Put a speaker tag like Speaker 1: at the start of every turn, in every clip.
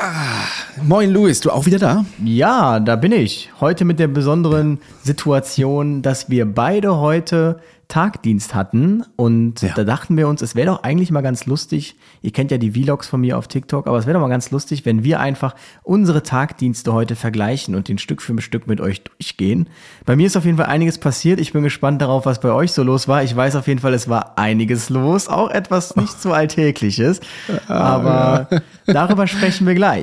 Speaker 1: Ah, moin Luis, du auch wieder da?
Speaker 2: Ja, da bin ich. Heute mit der besonderen Situation, dass wir beide heute Tagdienst hatten und ja. da dachten wir uns, es wäre doch eigentlich mal ganz lustig, ihr kennt ja die Vlogs von mir auf TikTok, aber es wäre doch mal ganz lustig, wenn wir einfach unsere Tagdienste heute vergleichen und den Stück für Stück mit euch durchgehen. Bei mir ist auf jeden Fall einiges passiert, ich bin gespannt darauf, was bei euch so los war. Ich weiß auf jeden Fall, es war einiges los, auch etwas nicht so Alltägliches, aber darüber sprechen wir gleich.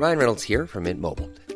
Speaker 3: Ryan Reynolds here from Mint Mobile.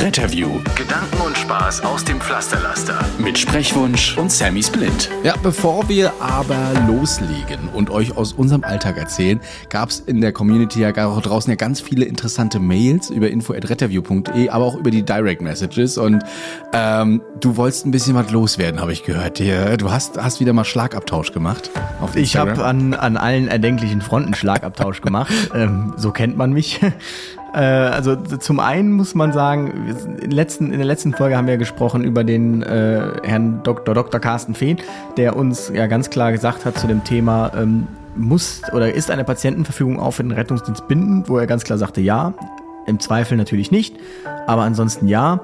Speaker 4: Retterview. Gedanken und Spaß aus dem Pflasterlaster. Mit Sprechwunsch und Sammy Splint.
Speaker 1: Ja, bevor wir aber loslegen und euch aus unserem Alltag erzählen, gab es in der Community ja auch draußen ja ganz viele interessante Mails über info.retterview.de, aber auch über die Direct Messages. Und ähm, du wolltest ein bisschen was loswerden, habe ich gehört. Du hast, hast wieder mal Schlagabtausch gemacht.
Speaker 2: ich habe an, an allen erdenklichen Fronten Schlagabtausch gemacht. ähm, so kennt man mich. Äh, also zum einen muss man sagen, in, letzten, in der letzten Folge haben wir gesprochen über den äh, Herrn Dr. Dr. Carsten Fehn, der uns ja ganz klar gesagt hat zu dem Thema, ähm, muss oder ist eine Patientenverfügung auch für den Rettungsdienst bindend, wo er ganz klar sagte, ja, im Zweifel natürlich nicht, aber ansonsten ja.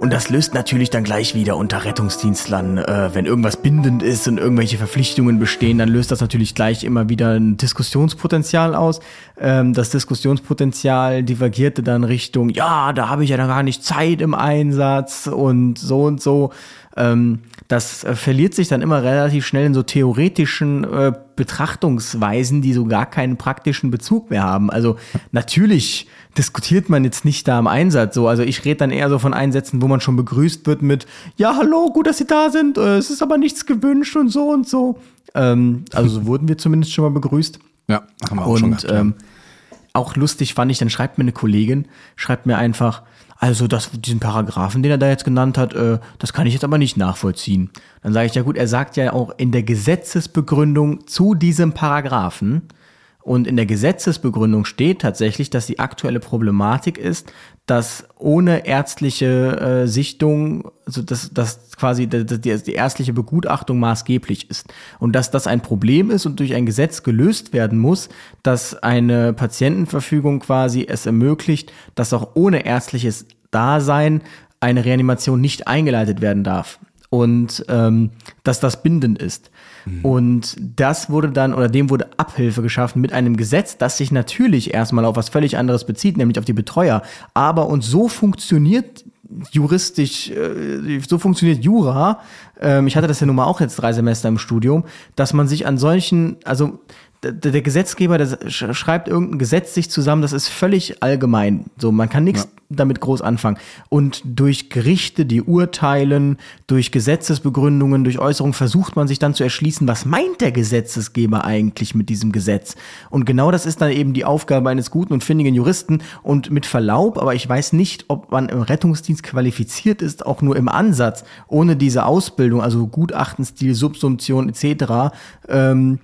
Speaker 2: Und das löst natürlich dann gleich wieder unter Rettungsdienstlern, äh, wenn irgendwas bindend ist und irgendwelche Verpflichtungen bestehen, dann löst das natürlich gleich immer wieder ein Diskussionspotenzial aus. Ähm, das Diskussionspotenzial divergierte dann Richtung, ja, da habe ich ja dann gar nicht Zeit im Einsatz und so und so. Ähm, das äh, verliert sich dann immer relativ schnell in so theoretischen äh, Betrachtungsweisen, die so gar keinen praktischen Bezug mehr haben. Also natürlich diskutiert man jetzt nicht da im Einsatz so. Also ich rede dann eher so von Einsätzen, wo man schon begrüßt wird mit, ja, hallo, gut, dass Sie da sind, äh, es ist aber nichts gewünscht und so und so. Ähm, also so wurden wir zumindest schon mal begrüßt.
Speaker 1: Ja,
Speaker 2: haben wir auch und, schon gehabt, ähm, auch lustig fand ich, dann schreibt mir eine Kollegin, schreibt mir einfach, also das, diesen Paragraphen, den er da jetzt genannt hat, äh, das kann ich jetzt aber nicht nachvollziehen. Dann sage ich, ja gut, er sagt ja auch in der Gesetzesbegründung zu diesem Paragraphen, und in der Gesetzesbegründung steht tatsächlich, dass die aktuelle Problematik ist, dass ohne ärztliche äh, Sichtung, also dass, dass quasi die, die ärztliche Begutachtung maßgeblich ist. Und dass das ein Problem ist und durch ein Gesetz gelöst werden muss, dass eine Patientenverfügung quasi es ermöglicht, dass auch ohne ärztliches Dasein eine Reanimation nicht eingeleitet werden darf. Und ähm, dass das bindend ist. Mhm. Und das wurde dann, oder dem wurde Abhilfe geschaffen mit einem Gesetz, das sich natürlich erstmal auf was völlig anderes bezieht, nämlich auf die Betreuer. Aber und so funktioniert juristisch, äh, so funktioniert Jura. Ähm, ich hatte das ja nun mal auch jetzt drei Semester im Studium, dass man sich an solchen, also der, Gesetzgeber, der schreibt irgendein Gesetz sich zusammen, das ist völlig allgemein. So, man kann nichts ja. damit groß anfangen. Und durch Gerichte, die urteilen, durch Gesetzesbegründungen, durch Äußerungen versucht man sich dann zu erschließen, was meint der Gesetzesgeber eigentlich mit diesem Gesetz? Und genau das ist dann eben die Aufgabe eines guten und findigen Juristen. Und mit Verlaub, aber ich weiß nicht, ob man im Rettungsdienst qualifiziert ist, auch nur im Ansatz, ohne diese Ausbildung, also Gutachtenstil, Subsumption etc., ähm,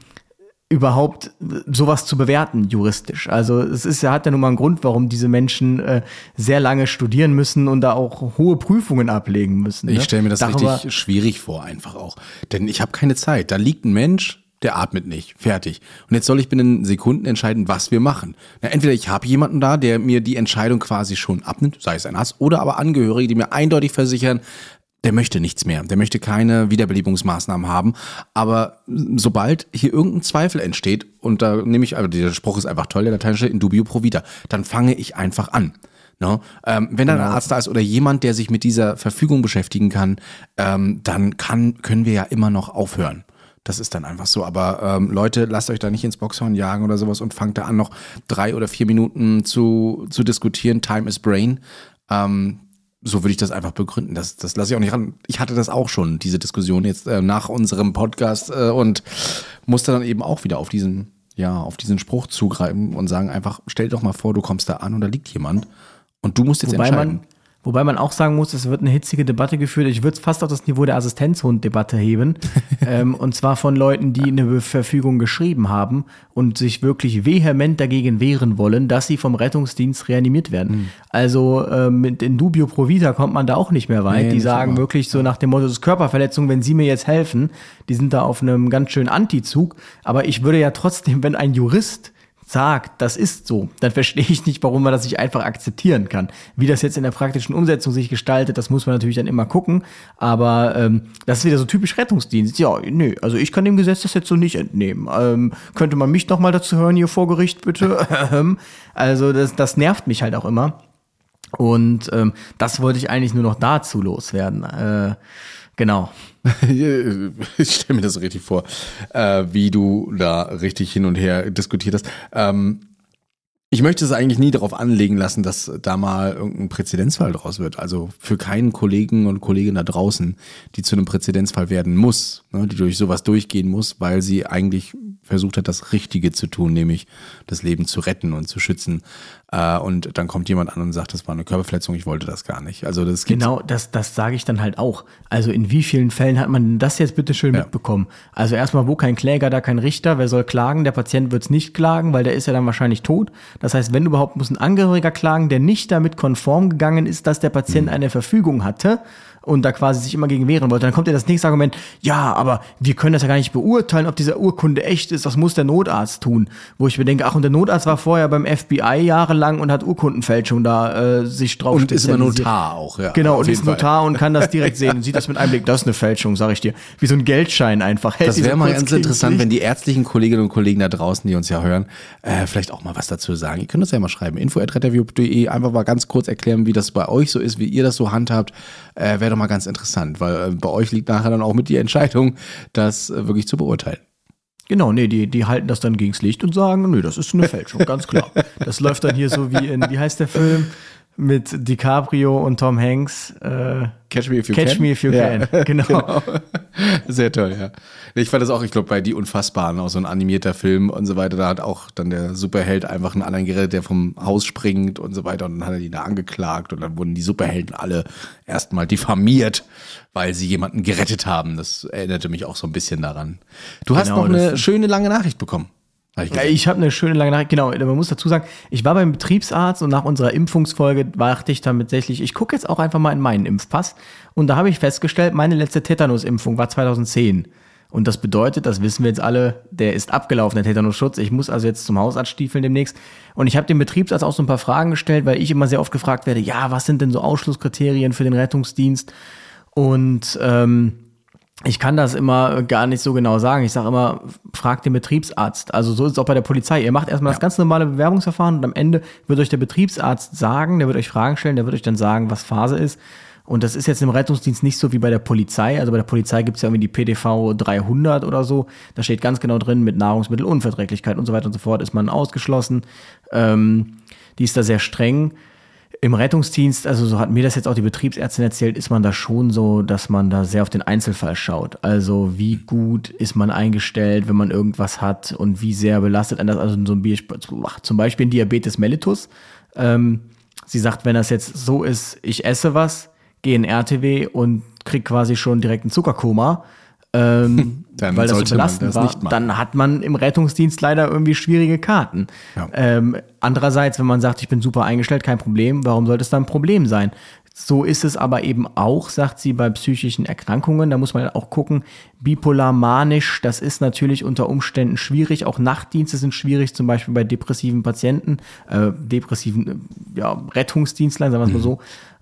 Speaker 2: überhaupt sowas zu bewerten juristisch. Also es ist ja hat ja nun mal einen Grund, warum diese Menschen äh, sehr lange studieren müssen und da auch hohe Prüfungen ablegen müssen.
Speaker 1: Ne? Ich stelle mir das Darüber richtig schwierig vor, einfach auch, denn ich habe keine Zeit. Da liegt ein Mensch, der atmet nicht, fertig. Und jetzt soll ich binnen Sekunden entscheiden, was wir machen. Na, entweder ich habe jemanden da, der mir die Entscheidung quasi schon abnimmt, sei es ein Arzt, oder aber Angehörige, die mir eindeutig versichern, der möchte nichts mehr, der möchte keine Wiederbelebungsmaßnahmen haben. Aber sobald hier irgendein Zweifel entsteht, und da nehme ich, also der Spruch ist einfach toll, der lateinische in dubio pro vita, dann fange ich einfach an. No? Ähm, wenn dann ein genau. Arzt da ist oder jemand, der sich mit dieser Verfügung beschäftigen kann, ähm, dann kann, können wir ja immer noch aufhören. Das ist dann einfach so. Aber ähm, Leute, lasst euch da nicht ins Boxhorn jagen oder sowas und fangt da an, noch drei oder vier Minuten zu, zu diskutieren. Time is Brain. Ähm, so würde ich das einfach begründen. Das, das lasse ich auch nicht ran. Ich hatte das auch schon, diese Diskussion jetzt äh, nach unserem Podcast äh, und musste dann eben auch wieder auf diesen ja, auf diesen Spruch zugreifen und sagen einfach, stell doch mal vor, du kommst da an und da liegt jemand und du musst jetzt
Speaker 2: Wobei
Speaker 1: entscheiden.
Speaker 2: man, wobei man auch sagen muss, es wird eine hitzige Debatte geführt. Ich würde es fast auf das Niveau der Assistenzhund-Debatte heben. ähm, und zwar von Leuten, die eine Verfügung geschrieben haben und sich wirklich vehement dagegen wehren wollen, dass sie vom Rettungsdienst reanimiert werden.
Speaker 1: Hm.
Speaker 2: Also ähm, mit in dubio pro vita kommt man da auch nicht mehr weit.
Speaker 1: Nee,
Speaker 2: die sagen
Speaker 1: immer.
Speaker 2: wirklich so nach dem Motto, das ist Körperverletzung, wenn sie mir jetzt helfen. Die sind da auf einem ganz schönen Antizug. Aber ich würde ja trotzdem, wenn ein Jurist sagt, das ist so, dann verstehe ich nicht, warum man das nicht einfach akzeptieren kann. Wie das jetzt in der praktischen Umsetzung sich gestaltet, das muss man natürlich dann immer gucken. Aber ähm, das ist wieder so typisch Rettungsdienst. Ja, nee, also ich kann dem Gesetz das jetzt so nicht entnehmen. Ähm, könnte man mich noch mal dazu hören hier vor Gericht, bitte? also das, das nervt mich halt auch immer. Und ähm, das wollte ich eigentlich nur noch dazu loswerden. Äh, genau.
Speaker 1: ich stelle mir das richtig vor, äh, wie du da richtig hin und her diskutiert hast. Ähm, ich möchte es eigentlich nie darauf anlegen lassen, dass da mal irgendein Präzedenzfall draus wird. Also für keinen Kollegen und Kollegin da draußen, die zu einem Präzedenzfall werden muss, ne, die durch sowas durchgehen muss, weil sie eigentlich versucht hat, das Richtige zu tun, nämlich das Leben zu retten und zu schützen. Äh, und dann kommt jemand an und sagt, das war eine Körperverletzung, ich wollte das gar nicht. Also das
Speaker 2: Genau, das, das sage ich dann halt auch. Also in wie vielen Fällen hat man das jetzt bitte schön
Speaker 1: Ja.
Speaker 2: mitbekommen? Also erstmal, wo kein Kläger, da kein Richter, wer soll klagen? Der Patient wird es nicht klagen, weil der ist ja dann wahrscheinlich tot. Das heißt, wenn überhaupt, muss ein Angehöriger klagen, der nicht damit konform gegangen ist, dass der
Speaker 1: Mhm.
Speaker 2: Patient eine Verfügung hatte und da quasi sich immer gegen wehren wollte. Dann kommt ja das nächste Argument, ja, aber wir können das ja gar nicht beurteilen, ob diese Urkunde echt ist, das muss der Notarzt tun. Wo ich mir denke, ach, und der Notarzt war vorher beim FBI jahrelang und hat Urkundenfälschung da äh, sich drauf
Speaker 1: und ist immer. Notar auch, ja.
Speaker 2: Genau, und ist
Speaker 1: Fall.
Speaker 2: Notar und kann das direkt sehen und sieht das mit einem Blick. Das ist eine Fälschung, sag ich dir. Wie so ein Geldschein einfach. Hält
Speaker 1: Das wäre mal ganz interessant,
Speaker 2: Licht.
Speaker 1: wenn die ärztlichen Kolleginnen und Kollegen da draußen, die uns ja hören, äh, vielleicht auch mal was dazu sagen. Ihr könnt das ja mal schreiben. info.retterview.de einfach mal ganz kurz erklären, wie das bei euch so ist, wie ihr das so handhabt. Äh, wäre doch mal ganz interessant, weil äh, bei euch liegt nachher dann auch mit die Entscheidung, das äh, wirklich zu beurteilen.
Speaker 2: Genau, nee, die, die halten das dann gegens Licht und sagen, nö, das ist eine Fälschung, ganz klar. Das läuft dann hier so wie in, wie heißt der Film? Mit DiCaprio und Tom Hanks. Äh,
Speaker 1: Catch me if you
Speaker 2: Catch
Speaker 1: can.
Speaker 2: me if you
Speaker 1: Ja,
Speaker 2: can. Genau.
Speaker 1: Sehr toll, ja. Ich fand das auch, ich glaube, bei Die Unfassbaren, auch so ein animierter Film und so weiter, da hat auch dann der Superheld einfach einen anderen gerettet, der vom Haus springt und so weiter und dann hat er die da angeklagt und dann wurden die Superhelden alle erstmal diffamiert, weil sie jemanden gerettet haben. Das erinnerte mich auch so ein bisschen daran. Du hast
Speaker 2: Genau,
Speaker 1: noch eine schöne lange Nachricht bekommen. Ich
Speaker 2: Ja, ich habe eine schöne lange Nachricht. Genau, man muss dazu sagen, ich war beim Betriebsarzt und nach unserer Impfungsfolge dachte ich dann tatsächlich, ich gucke jetzt auch einfach mal in meinen Impfpass. Und da habe ich festgestellt, meine letzte Tetanusimpfung war 2010. Und das bedeutet, das wissen wir jetzt alle, der ist abgelaufen, der Tetanusschutz. Ich muss also jetzt zum Hausarzt stiefeln demnächst. Und ich habe dem Betriebsarzt auch so ein paar Fragen gestellt, weil ich immer sehr oft gefragt werde, ja, was sind denn so Ausschlusskriterien für den Rettungsdienst? Und ähm, ich kann das immer gar nicht so genau sagen. Ich sage immer, fragt den Betriebsarzt. Also so ist es auch bei der Polizei. Ihr macht erstmal das ganz normale Bewerbungsverfahren und am Ende wird euch der Betriebsarzt sagen, der wird euch Fragen stellen, der wird euch dann sagen, was Phase ist. Und das ist jetzt im Rettungsdienst nicht so wie bei der Polizei. Also bei der Polizei gibt es ja irgendwie die PDV 300 oder so. Da steht ganz genau drin, mit Nahrungsmittelunverträglichkeit und so weiter und so fort ist man ausgeschlossen. Ähm, die ist da sehr streng. Im Rettungsdienst, also so hat mir das jetzt auch die Betriebsärztin erzählt, ist man da schon so, dass man da sehr auf den Einzelfall schaut. Also wie gut ist man eingestellt, wenn man irgendwas hat und wie sehr belastet einen das. Also so ein Bier, zum Beispiel ein Diabetes mellitus. Ähm, sie sagt, wenn das jetzt so ist, ich esse was, gehe in RTW und krieg quasi schon direkt ein Zuckerkoma, ähm,
Speaker 1: Dann
Speaker 2: weil das so belastend
Speaker 1: das
Speaker 2: war, dann hat man im Rettungsdienst leider irgendwie schwierige Karten.
Speaker 1: Ja.
Speaker 2: Ähm, andererseits, wenn man sagt, ich bin super eingestellt, kein Problem, warum sollte es dann ein Problem sein? So ist es aber eben auch, sagt sie, bei psychischen Erkrankungen. Da muss man auch gucken, bipolar, manisch, das ist natürlich unter Umständen schwierig. Auch Nachtdienste sind schwierig, zum Beispiel bei depressiven Patienten, äh, depressiven äh, ja, Rettungsdienstlern, sagen wir es mal so.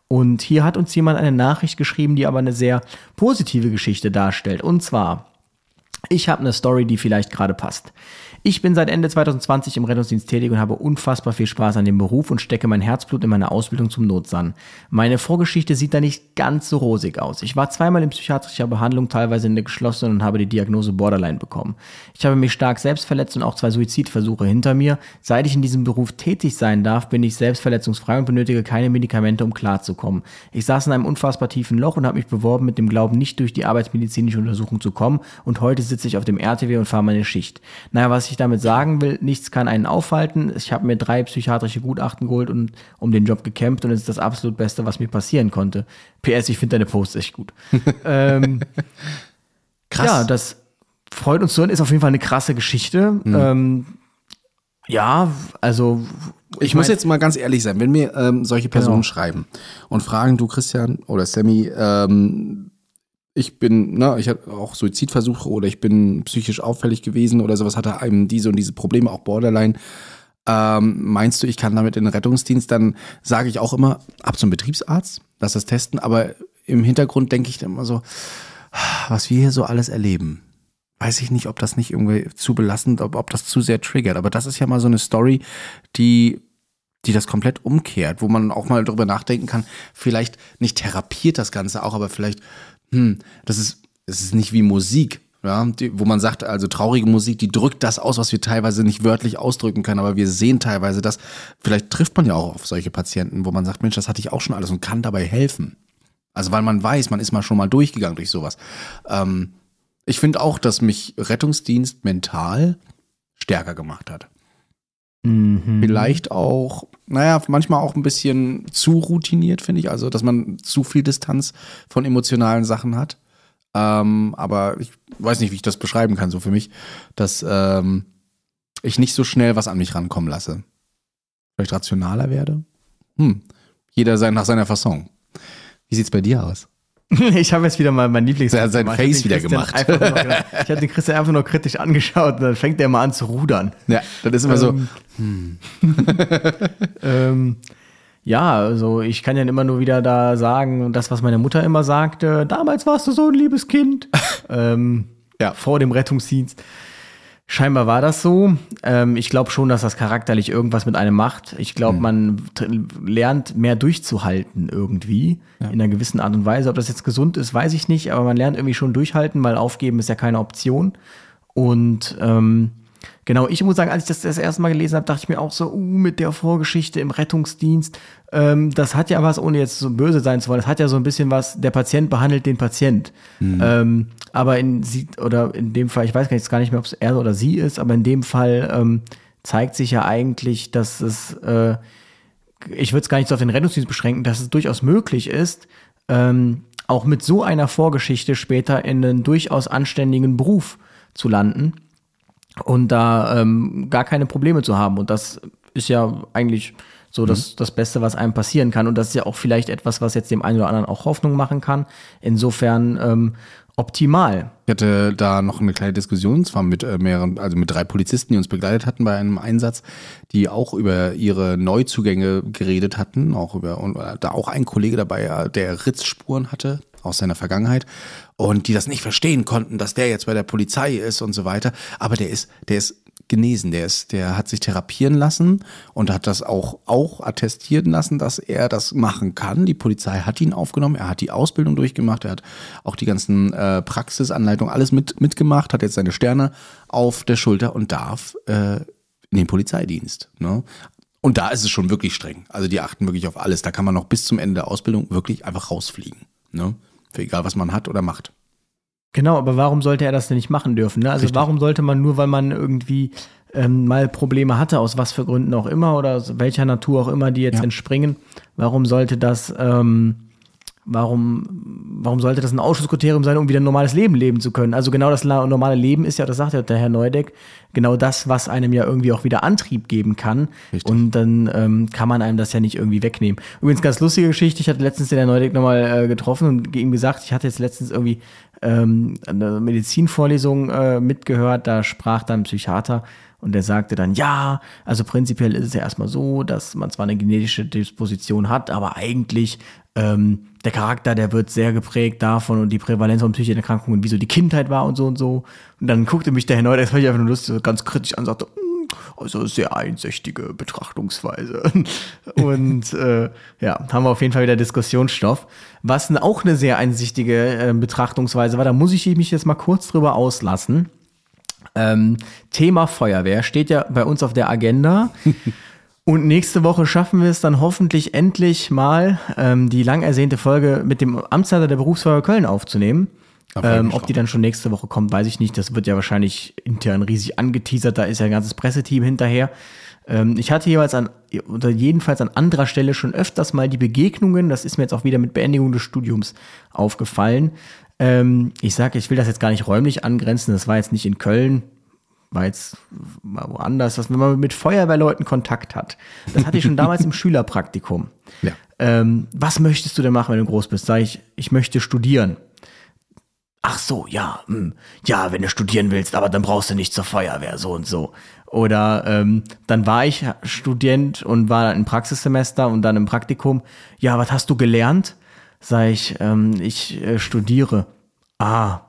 Speaker 2: Und hier hat uns jemand eine Nachricht geschrieben, die aber eine sehr positive Geschichte darstellt. Und zwar, ich habe eine Story, die vielleicht gerade passt. Ich bin seit Ende 2020 im Rettungsdienst tätig und habe unfassbar viel Spaß an dem Beruf und stecke mein Herzblut in meine Ausbildung zum Notsan. Meine Vorgeschichte sieht da nicht ganz so rosig aus. Ich war zweimal in psychiatrischer Behandlung, teilweise in der geschlossenen und habe die Diagnose Borderline bekommen. Ich habe mich stark selbst verletzt und auch zwei Suizidversuche hinter mir. Seit ich in diesem Beruf tätig sein darf, bin ich selbstverletzungsfrei und benötige keine Medikamente, um klarzukommen. Ich saß in einem unfassbar tiefen Loch und habe mich beworben mit dem Glauben, nicht durch die arbeitsmedizinische Untersuchung zu kommen und heute sitze ich auf dem RTW und fahre meine Schicht. Naja, was ich damit sagen will, nichts kann einen aufhalten. Ich habe mir drei psychiatrische Gutachten geholt und um den Job gekämpft und es ist das absolut Beste, was mir passieren konnte. PS, ich finde deine Posts echt gut. ähm,
Speaker 1: Krass.
Speaker 2: Ja, das freut uns zu hören. Ist auf jeden Fall eine krasse Geschichte. Ähm, ja, also
Speaker 1: Ich, muss
Speaker 2: mein-
Speaker 1: jetzt mal ganz ehrlich sein, wenn mir ähm, solche Personen
Speaker 2: Genau.
Speaker 1: schreiben und fragen, du Christian oder Sammy, ähm, ich bin, ne, ich hatte auch Suizidversuche oder ich bin psychisch auffällig gewesen oder sowas, hatte einem diese und diese Probleme, auch Borderline. Ähm, meinst du, ich kann damit in den Rettungsdienst? Dann sage ich auch immer, ab zum Betriebsarzt, lass das testen, aber im Hintergrund denke ich dann immer so, was wir hier so alles erleben. Weiß ich nicht, ob das nicht irgendwie zu belastend, ob, ob das zu sehr triggert. Aber das ist ja mal so eine Story, die die das komplett umkehrt, wo man auch mal drüber nachdenken kann, vielleicht nicht therapiert das Ganze auch, aber vielleicht, hm, das ist, es ist nicht wie Musik, ja, die, wo man sagt, also traurige Musik, die drückt das aus, was wir teilweise nicht wörtlich ausdrücken können, aber wir sehen teilweise das. Vielleicht trifft man ja auch auf solche Patienten, wo man sagt, Mensch, das hatte ich auch schon alles und kann dabei helfen. Also weil man weiß, man ist mal schon mal durchgegangen durch sowas. Ähm, ich finde auch, dass mich Rettungsdienst mental stärker gemacht hat.
Speaker 2: Mhm.
Speaker 1: Vielleicht auch, naja, manchmal auch ein bisschen zu routiniert, finde ich. Also, dass man zu viel Distanz von emotionalen Sachen hat. Ähm, aber ich weiß nicht, wie ich das beschreiben kann, so für mich, dass ähm, ich nicht so schnell was an mich rankommen lasse. Vielleicht rationaler werde. Hm. Jeder sein nach seiner Fasson. Wie sieht's bei dir aus?
Speaker 2: Ich habe jetzt wieder mal mein Lieblings.
Speaker 1: Er hat sein
Speaker 2: gemacht.
Speaker 1: Face wieder gemacht.
Speaker 2: nur Ich habe den Christian einfach nur kritisch angeschaut und dann fängt der mal an zu rudern.
Speaker 1: Ja, das ist immer so.
Speaker 2: Ähm, ähm, ja, also ich kann ja immer nur wieder da sagen, das, was meine Mutter immer sagte, damals warst du so ein liebes Kind. ähm,
Speaker 1: Ja.
Speaker 2: Vor dem Rettungsdienst. Scheinbar war das so. Ähm, ich glaube schon, dass das charakterlich irgendwas mit einem macht. Ich glaube, man t- lernt mehr durchzuhalten irgendwie in einer gewissen Art und Weise. Ob das jetzt gesund ist, weiß ich nicht, aber man lernt irgendwie schon durchhalten, weil aufgeben ist ja keine Option. Und ähm, genau, ich muss sagen, als ich das das erste Mal gelesen habe, dachte ich mir auch so, uh, mit der Vorgeschichte im Rettungsdienst, ähm, das hat ja was, ohne jetzt so böse sein zu wollen, das hat ja so ein bisschen was, der Patient behandelt den Patient. Ähm, aber in sie, oder in dem Fall, ich weiß gar nicht, gar nicht mehr, ob es er oder sie ist, aber in dem Fall ähm, zeigt sich ja eigentlich, dass es, äh, ich würde es gar nicht so auf den Rettungsdienst beschränken, dass es durchaus möglich ist, ähm, auch mit so einer Vorgeschichte später in einen durchaus anständigen Beruf zu landen und da ähm, gar keine Probleme zu haben. Und das ist ja eigentlich so das, das Beste, was einem passieren kann. Und das ist ja auch vielleicht etwas, was jetzt dem einen oder anderen auch Hoffnung machen kann. Insofern ähm, optimal.
Speaker 1: Ich hatte da noch eine kleine Diskussion, zwar mit äh, mehreren, also mit drei Polizisten, die uns begleitet hatten bei einem Einsatz, die auch über ihre Neuzugänge geredet hatten, auch über, und äh, da auch ein Kollege dabei, äh, der Ritzspuren hatte aus seiner Vergangenheit und die das nicht verstehen konnten, dass der jetzt bei der Polizei ist und so weiter. Aber der ist, der ist genesen, der ist, der hat sich therapieren lassen und hat das auch, auch attestieren lassen, dass er das machen kann. Die Polizei hat ihn aufgenommen, er hat die Ausbildung durchgemacht, er hat auch die ganzen äh, Praxisanleitungen, alles mit, mitgemacht, hat jetzt seine Sterne auf der Schulter und darf äh, in den Polizeidienst. Ne? Und da ist es schon wirklich streng. Also die achten wirklich auf alles. Da kann man noch bis zum Ende der Ausbildung wirklich einfach rausfliegen. Ne? Für egal, was man hat oder macht.
Speaker 2: Genau, aber warum sollte er das denn nicht machen dürfen? Ne? Also
Speaker 1: Richtig.
Speaker 2: warum sollte man nur, weil man irgendwie ähm, mal Probleme hatte, aus was für Gründen auch immer oder aus welcher Natur auch immer, die jetzt
Speaker 1: Ja.
Speaker 2: entspringen, warum sollte das, ähm, warum, warum sollte das ein Ausschlusskriterium sein, um wieder ein normales Leben leben zu können? Also genau das normale Leben ist ja, das sagt ja der Herr Neudeck, genau das, was einem ja irgendwie auch wieder Antrieb geben kann.
Speaker 1: Richtig.
Speaker 2: Und dann ähm, kann man einem das ja nicht irgendwie wegnehmen. Übrigens, ganz lustige Geschichte, ich hatte letztens den Herrn Neudeck nochmal äh, getroffen und ihm gesagt, ich hatte jetzt letztens irgendwie ähm, eine Medizinvorlesung äh, mitgehört, da sprach dann ein Psychiater und der sagte dann, ja, also prinzipiell ist es ja erstmal so, dass man zwar eine genetische Disposition hat, aber eigentlich ähm, der Charakter, der wird sehr geprägt davon und die Prävalenz von psychischen Erkrankungen, wie so die Kindheit war und so und so. Und dann guckte mich der Herr Neudeck, das fand ich einfach nur lustig, ganz kritisch an und sagte, "Mm, also sehr einseitige Betrachtungsweise. Und äh, ja, haben wir auf jeden Fall wieder Diskussionsstoff. Was auch eine sehr einsichtige äh, Betrachtungsweise war, da muss ich mich jetzt mal kurz drüber auslassen. Ähm, Thema Feuerwehr steht ja bei uns auf der Agenda. Und nächste Woche schaffen wir es dann hoffentlich endlich mal, ähm, die lang ersehnte Folge mit dem Amtsleiter der Berufsfeuerwehr Köln aufzunehmen. Ähm, ob die dann schon nächste Woche kommt, weiß ich nicht. Das wird ja wahrscheinlich intern riesig angeteasert. Da ist ja ein ganzes Presseteam hinterher. Ähm, ich hatte jeweils an, oder jedenfalls an anderer Stelle schon öfters mal die Begegnungen. Das ist mir jetzt auch wieder mit Beendigung des Studiums aufgefallen. Ähm, ich sage, ich will das jetzt gar nicht räumlich angrenzen. Das war jetzt nicht in Köln war jetzt mal woanders, dass wenn man mit Feuerwehrleuten Kontakt hat. Das hatte ich schon damals im Schülerpraktikum.
Speaker 1: Ja.
Speaker 2: Ähm, was möchtest du denn machen, wenn du groß bist? Sag ich, ich möchte studieren. Ach so, ja, mh. Hm. ja, wenn du studieren willst, aber dann brauchst du nicht zur Feuerwehr, so und so. Oder ähm, dann war ich Student und war im Praxissemester und dann im Praktikum. Ja, was hast du gelernt? Sag ich, ähm, ich äh, studiere. Ah,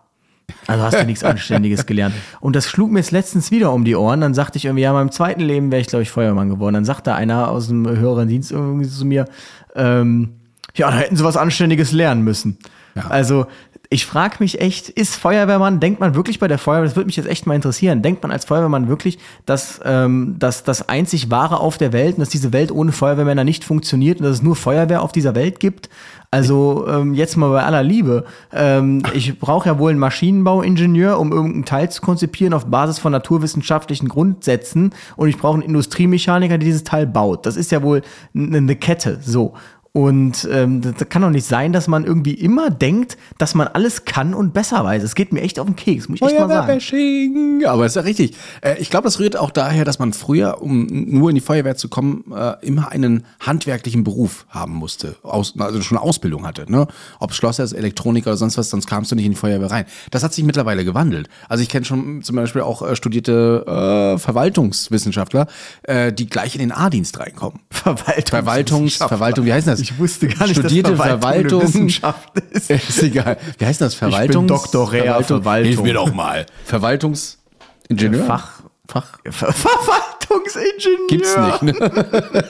Speaker 2: also hast du nichts Anständiges gelernt. Und das schlug mir jetzt letztens wieder um die Ohren. Dann sagte ich irgendwie, ja, in meinem zweiten Leben wäre ich, glaube ich, Feuermann geworden. Dann sagte einer aus dem höheren Dienst irgendwie zu mir, ähm, ja, da hätten sie was Anständiges lernen müssen. Ja. Also ich frage mich echt, ist Feuerwehrmann, denkt man wirklich bei der Feuerwehr, das würde mich jetzt echt mal interessieren, denkt man als Feuerwehrmann wirklich, dass, ähm, dass das einzig Wahre auf der Welt und dass diese Welt ohne Feuerwehrmänner nicht funktioniert und dass es nur Feuerwehr auf dieser Welt gibt? Also ähm, jetzt mal bei aller Liebe. Ähm, ich brauche ja wohl einen Maschinenbauingenieur, um irgendein Teil zu konzipieren auf Basis von naturwissenschaftlichen Grundsätzen. Und ich brauche einen Industriemechaniker, der dieses Teil baut. Das ist ja wohl eine Kette. So. Und ähm, das kann doch nicht sein, dass man irgendwie immer denkt, dass man alles kann und besser weiß. Es geht mir echt auf den Keks, muss ich echt mal sagen.
Speaker 1: Aber ist ja richtig. Äh, ich glaube, das rührt auch daher, dass man früher, um nur in die Feuerwehr zu kommen, äh, immer einen handwerklichen Beruf haben musste. Aus, also schon eine Ausbildung hatte. Ne? Ob Schlosser ist, Elektroniker oder sonst was, sonst kamst du nicht in die Feuerwehr rein. Das hat sich mittlerweile gewandelt. Also ich kenne schon zum Beispiel auch äh, studierte äh, Verwaltungswissenschaftler, äh, die gleich in den A-Dienst reinkommen.
Speaker 2: Verwaltungs
Speaker 1: Verwaltungs, Verwaltung, wie heißt das?
Speaker 2: Ich wusste gar nicht,
Speaker 1: Studierte dass Verwaltung, Verwaltung
Speaker 2: Wissenschaft ist.
Speaker 1: ist egal. Wie heißt das? Verwaltung?
Speaker 2: Doktorär Verwaltung.
Speaker 1: Hilf mir doch mal. Verwaltungsingenieur?
Speaker 2: Fach. Fach. Ver Verwaltungsingenieur.
Speaker 1: Gibt's nicht, ne?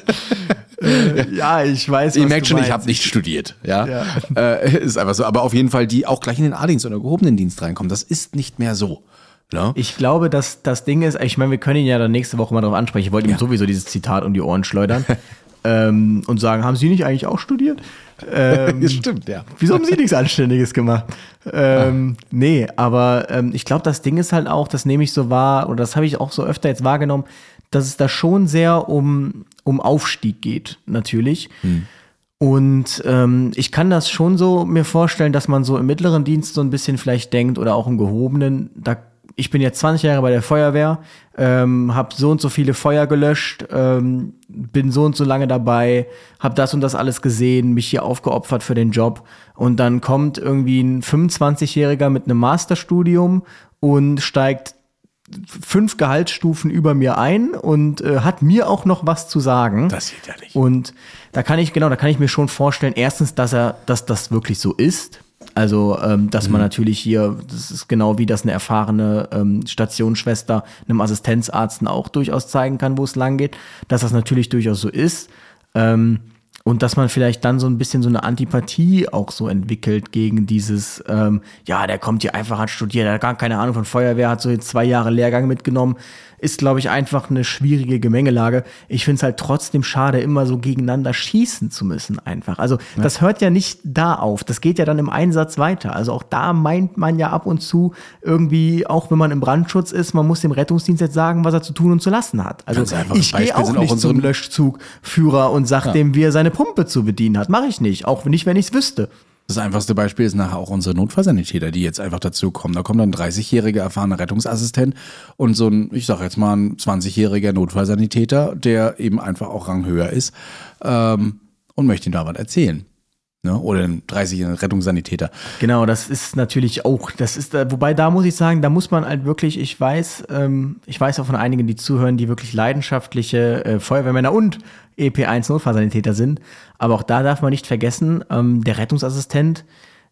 Speaker 2: äh, ja, ich weiß.
Speaker 1: Ihr merkt schon, meinst. ich habe nicht studiert. Ja, ja. Äh, ist einfach so. Aber auf jeden Fall, die auch gleich in den A-Dienst oder gehobenen Dienst reinkommen. Das ist nicht mehr so.
Speaker 2: Ja. Ich glaube, dass das Ding ist, ich meine, wir können ihn ja dann nächste Woche mal darauf ansprechen. Ich wollte ja. ihm sowieso dieses Zitat um die Ohren schleudern. ähm, und sagen, haben Sie nicht eigentlich auch studiert?
Speaker 1: Ähm, das stimmt, ja.
Speaker 2: Wieso haben Sie nichts Anständiges gemacht? Ähm, nee, aber ähm, ich glaube, das Ding ist halt auch, das nehme ich so wahr, oder das habe ich auch so öfter jetzt wahrgenommen, dass es da schon sehr um, um Aufstieg geht, natürlich. Hm. Und ähm, ich kann das schon so mir vorstellen, dass man so im mittleren Dienst so ein bisschen vielleicht denkt oder auch im gehobenen, da ich bin jetzt 20 Jahre bei der Feuerwehr, ähm, habe so und so viele Feuer gelöscht, ähm, bin so und so lange dabei, habe das und das alles gesehen, mich hier aufgeopfert für den Job und dann kommt irgendwie ein 25-Jähriger mit einem Masterstudium und steigt fünf Gehaltsstufen über mir ein und äh, hat mir auch noch was zu sagen.
Speaker 1: Das sieht ja nicht.
Speaker 2: Und da kann ich genau, da kann ich mir schon vorstellen, erstens, dass er, dass das wirklich so ist also, ähm, dass mhm. man natürlich hier, das ist genau wie das eine erfahrene ähm, Stationsschwester einem Assistenzarzt auch durchaus zeigen kann, wo es lang geht, dass das natürlich durchaus so ist. Ähm, und dass man vielleicht dann so ein bisschen so eine Antipathie auch so entwickelt gegen dieses, ähm, ja, der kommt hier einfach, hat studiert, hat gar keine Ahnung von Feuerwehr, hat so jetzt zwei Jahre Lehrgang mitgenommen, ist, glaube ich, einfach eine schwierige Gemengelage. Ich finde es halt trotzdem schade, immer so gegeneinander schießen zu müssen, einfach. Also, ja. das hört ja nicht da auf. Das geht ja dann im Einsatz weiter. Also, auch da meint man ja ab und zu irgendwie, auch wenn man im Brandschutz ist, man muss dem Rettungsdienst jetzt sagen, was er zu tun und zu lassen hat. Also, ich gehe auch nicht auch zum Löschzugführer und sag ja. dem, wie er seine Pumpe zu bedienen hat. Mache ich nicht. Auch nicht, wenn ich es wüsste.
Speaker 1: Das einfachste Beispiel ist nachher auch unsere Notfallsanitäter, die jetzt einfach dazu kommen. Da kommt dann ein 30-jähriger erfahrener Rettungsassistent und so ein, ich sag jetzt mal, ein 20-jähriger Notfallsanitäter, der eben einfach auch ranghöher ist ähm, und möchte ihm da was erzählen. Ne? Oder ein 30-jähriger Rettungssanitäter.
Speaker 2: Genau, das ist natürlich auch, das ist, äh, wobei da muss ich sagen, da muss man halt wirklich, ich weiß, ähm, ich weiß auch von einigen, die zuhören, die wirklich leidenschaftliche äh, Feuerwehrmänner und EP1 Notfallsanitäter sind. Aber auch da darf man nicht vergessen, ähm, der Rettungsassistent,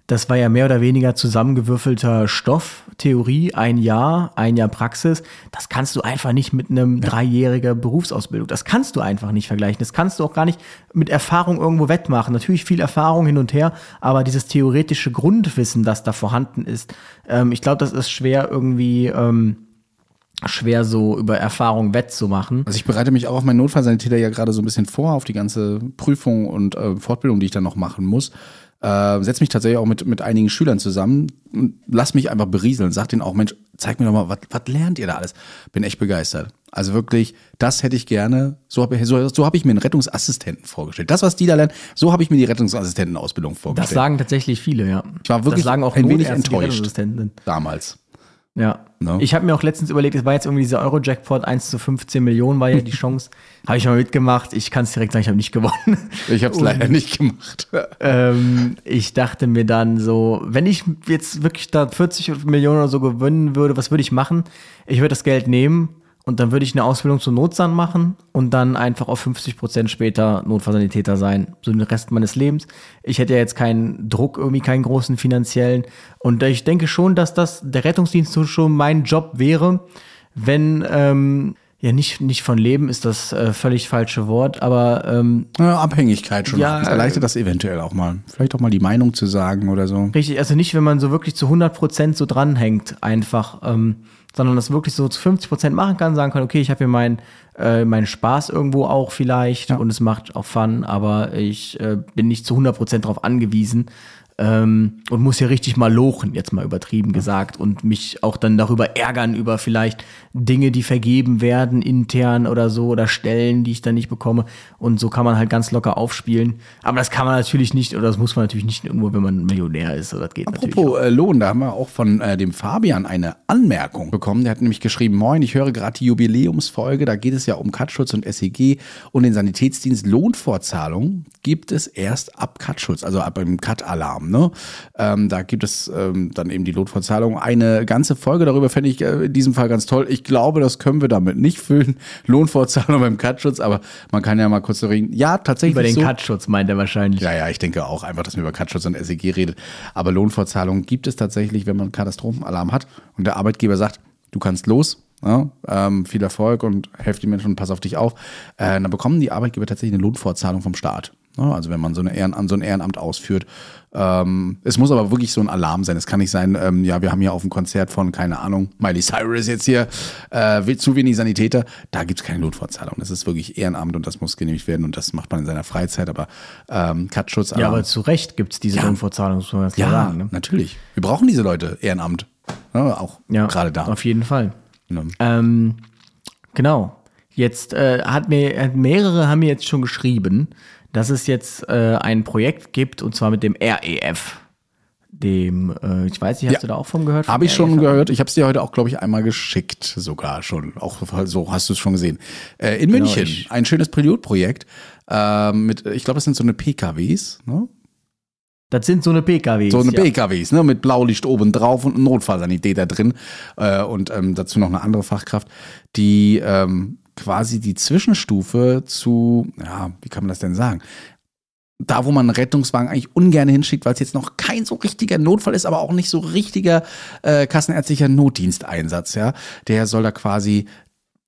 Speaker 2: das war ja mehr oder weniger zusammengewürfelter Stoff, Theorie, ein Jahr, ein Jahr Praxis. Das kannst du einfach nicht mit einem ja. dreijähriger Berufsausbildung. Das kannst du einfach nicht vergleichen. Das kannst du auch gar nicht mit Erfahrung irgendwo wettmachen. Natürlich viel Erfahrung hin und her, aber dieses theoretische Grundwissen, das da vorhanden ist, ähm, ich glaube, das ist schwer irgendwie. Ähm, schwer so über Erfahrung wettzumachen.
Speaker 1: Also ich bereite mich auch auf meinen Notfallsanitäter ja gerade so ein bisschen vor, auf die ganze Prüfung und äh, Fortbildung, die ich dann noch machen muss. Äh, setze mich tatsächlich auch mit, mit einigen Schülern zusammen und lass mich einfach berieseln. Sag denen auch, Mensch, zeig mir doch mal, was lernt ihr da alles? Bin echt begeistert. Also wirklich, das hätte ich gerne. So habe ich, so, so hab ich mir einen Rettungsassistenten vorgestellt. Das, was die da lernen, so habe ich mir die Rettungsassistentenausbildung vorgestellt.
Speaker 2: Das sagen tatsächlich viele, ja.
Speaker 1: ich war wirklich
Speaker 2: das sagen auch
Speaker 1: ein wenig enttäuscht damals.
Speaker 2: Ja.
Speaker 1: No.
Speaker 2: Ich habe mir auch letztens überlegt, es war jetzt irgendwie dieser Euro-Jackpot, 1 zu 15 Millionen war ja die Chance. habe ich mal mitgemacht. Ich kann es direkt sagen, ich habe nicht gewonnen.
Speaker 1: Ich habe es leider nicht gemacht.
Speaker 2: ähm, ich dachte mir dann so, wenn ich jetzt wirklich da 40 Millionen oder so gewinnen würde, was würde ich machen? Ich würde das Geld nehmen und dann würde ich eine Ausbildung zum Notsahn machen und dann einfach auf 50 Prozent später Notfallsanitäter sein, so den Rest meines Lebens. Ich hätte ja jetzt keinen Druck, irgendwie keinen großen finanziellen. Und ich denke schon, dass das der Rettungsdienst schon mein Job wäre, wenn ähm, ja nicht nicht von Leben ist das äh, völlig falsche Wort, aber ähm,
Speaker 1: Ja, Abhängigkeit schon.
Speaker 2: Ja,
Speaker 1: das erleichtert das eventuell auch mal. Vielleicht auch mal die Meinung zu sagen oder so.
Speaker 2: Richtig, also nicht, wenn man so wirklich zu 100% so dranhängt, einfach, ähm, sondern das wirklich so zu 50% machen kann, sagen kann, okay, ich habe hier meinen äh, meinen Spaß irgendwo auch vielleicht und es macht auch Fun, aber ich äh, bin nicht zu 100% darauf angewiesen ähm, und muss hier richtig mal lochen, jetzt mal übertrieben gesagt, und mich auch dann darüber ärgern über vielleicht Dinge, die vergeben werden, intern oder so, oder Stellen, die ich dann nicht bekomme. Und so kann man halt ganz locker aufspielen. Aber das kann man natürlich nicht, oder das muss man natürlich nicht irgendwo, wenn man Millionär ist. Oder das geht.
Speaker 1: Apropos äh, Lohn, da haben wir auch von äh, dem Fabian eine Anmerkung bekommen. Der hat nämlich geschrieben, moin, ich höre gerade die Jubiläumsfolge, da geht es ja um Katschutz und SEG und den Sanitätsdienst Lohnfortzahlung gibt es erst ab Katschutz, also ab dem Cut-Alarm. Ne? Ähm, da gibt es ähm, dann eben die Lohnfortzahlung. Eine ganze Folge darüber fände ich äh, in diesem Fall ganz toll. Ich glaube, das können wir damit nicht füllen. Lohnfortzahlung beim Cutschutz, aber man kann ja mal kurz so reden. Ja, tatsächlich.
Speaker 2: Über den
Speaker 1: so.
Speaker 2: Cutschutz meint er wahrscheinlich.
Speaker 1: Ja, ja, ich denke auch einfach, dass man über Cutschutz und SEG redet. Aber Lohnfortzahlung gibt es tatsächlich, wenn man einen Katastrophenalarm hat und der Arbeitgeber sagt, du kannst los, ja, ähm, viel Erfolg und helf die Menschen und pass auf dich auf. Äh, dann bekommen die Arbeitgeber tatsächlich eine Lohnfortzahlung vom Staat. Ja, also wenn man so, eine Ehren, so ein Ehrenamt ausführt. Ähm, es muss aber wirklich so ein Alarm sein. Es kann nicht sein, ähm, ja, wir haben hier auf dem Konzert von, keine Ahnung, Miley Cyrus jetzt hier äh, zu wenig Sanitäter. Da gibt es keine Lohnfortzahlung. Das ist wirklich Ehrenamt und das muss genehmigt werden und das macht man in seiner Freizeit. Aber ähm, Cutschutz,
Speaker 2: Ja, aber zu Recht gibt es diese
Speaker 1: Ja.
Speaker 2: Lohnfortzahlung, muss man ganz klar
Speaker 1: ja,
Speaker 2: sagen. Ne?
Speaker 1: natürlich. Wir brauchen diese Leute, Ehrenamt. Ja, auch
Speaker 2: Ja,
Speaker 1: gerade da.
Speaker 2: Auf jeden Fall.
Speaker 1: Ne?
Speaker 2: Ähm, genau. Jetzt äh, hat mir hat mehrere haben mir jetzt schon geschrieben, dass es jetzt äh, ein Projekt gibt und zwar mit dem REF. Dem, äh, ich weiß nicht, hast
Speaker 1: Ja.
Speaker 2: du da auch von gehört?
Speaker 1: Habe ich schon
Speaker 2: REF?
Speaker 1: gehört. Ich habe es dir heute auch, glaube ich, einmal geschickt, sogar schon. Auch so hast du es schon gesehen. Äh, in München,
Speaker 2: Genau, ich-
Speaker 1: ein schönes Pilotprojekt äh, mit, ich glaube, das sind so eine PKWs, ne?
Speaker 2: Das sind so eine PKWs.
Speaker 1: So eine
Speaker 2: ja.
Speaker 1: PKWs, ne? Mit Blaulicht oben drauf und ein Notfallsanitäter drin. Äh, und ähm, dazu noch eine andere Fachkraft, die ähm, quasi die Zwischenstufe zu, ja, wie kann man das denn sagen? Da, wo man einen Rettungswagen eigentlich ungern hinschickt, weil es jetzt noch kein so richtiger Notfall ist, aber auch nicht so richtiger äh, kassenärztlicher Notdiensteinsatz, ja. Der soll da quasi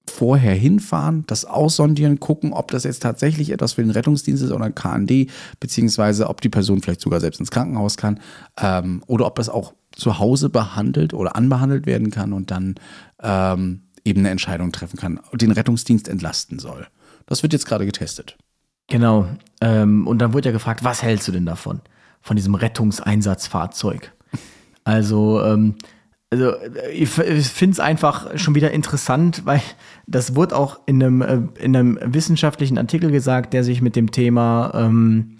Speaker 1: vorher hinfahren, das aussondieren, gucken, ob das jetzt tatsächlich etwas für den Rettungsdienst ist oder KND, beziehungsweise ob die Person vielleicht sogar selbst ins Krankenhaus kann ähm, oder ob das auch zu Hause behandelt oder anbehandelt werden kann und dann ähm, eben eine Entscheidung treffen kann und den Rettungsdienst entlasten soll. Das wird jetzt gerade getestet.
Speaker 2: Genau. Ähm, und dann wurde ja gefragt, was hältst du denn davon? Von diesem Rettungseinsatzfahrzeug. Also, ähm, also äh, ich finde es einfach schon wieder interessant, weil das wurde auch in einem, äh, in einem wissenschaftlichen Artikel gesagt, der sich mit dem Thema ähm,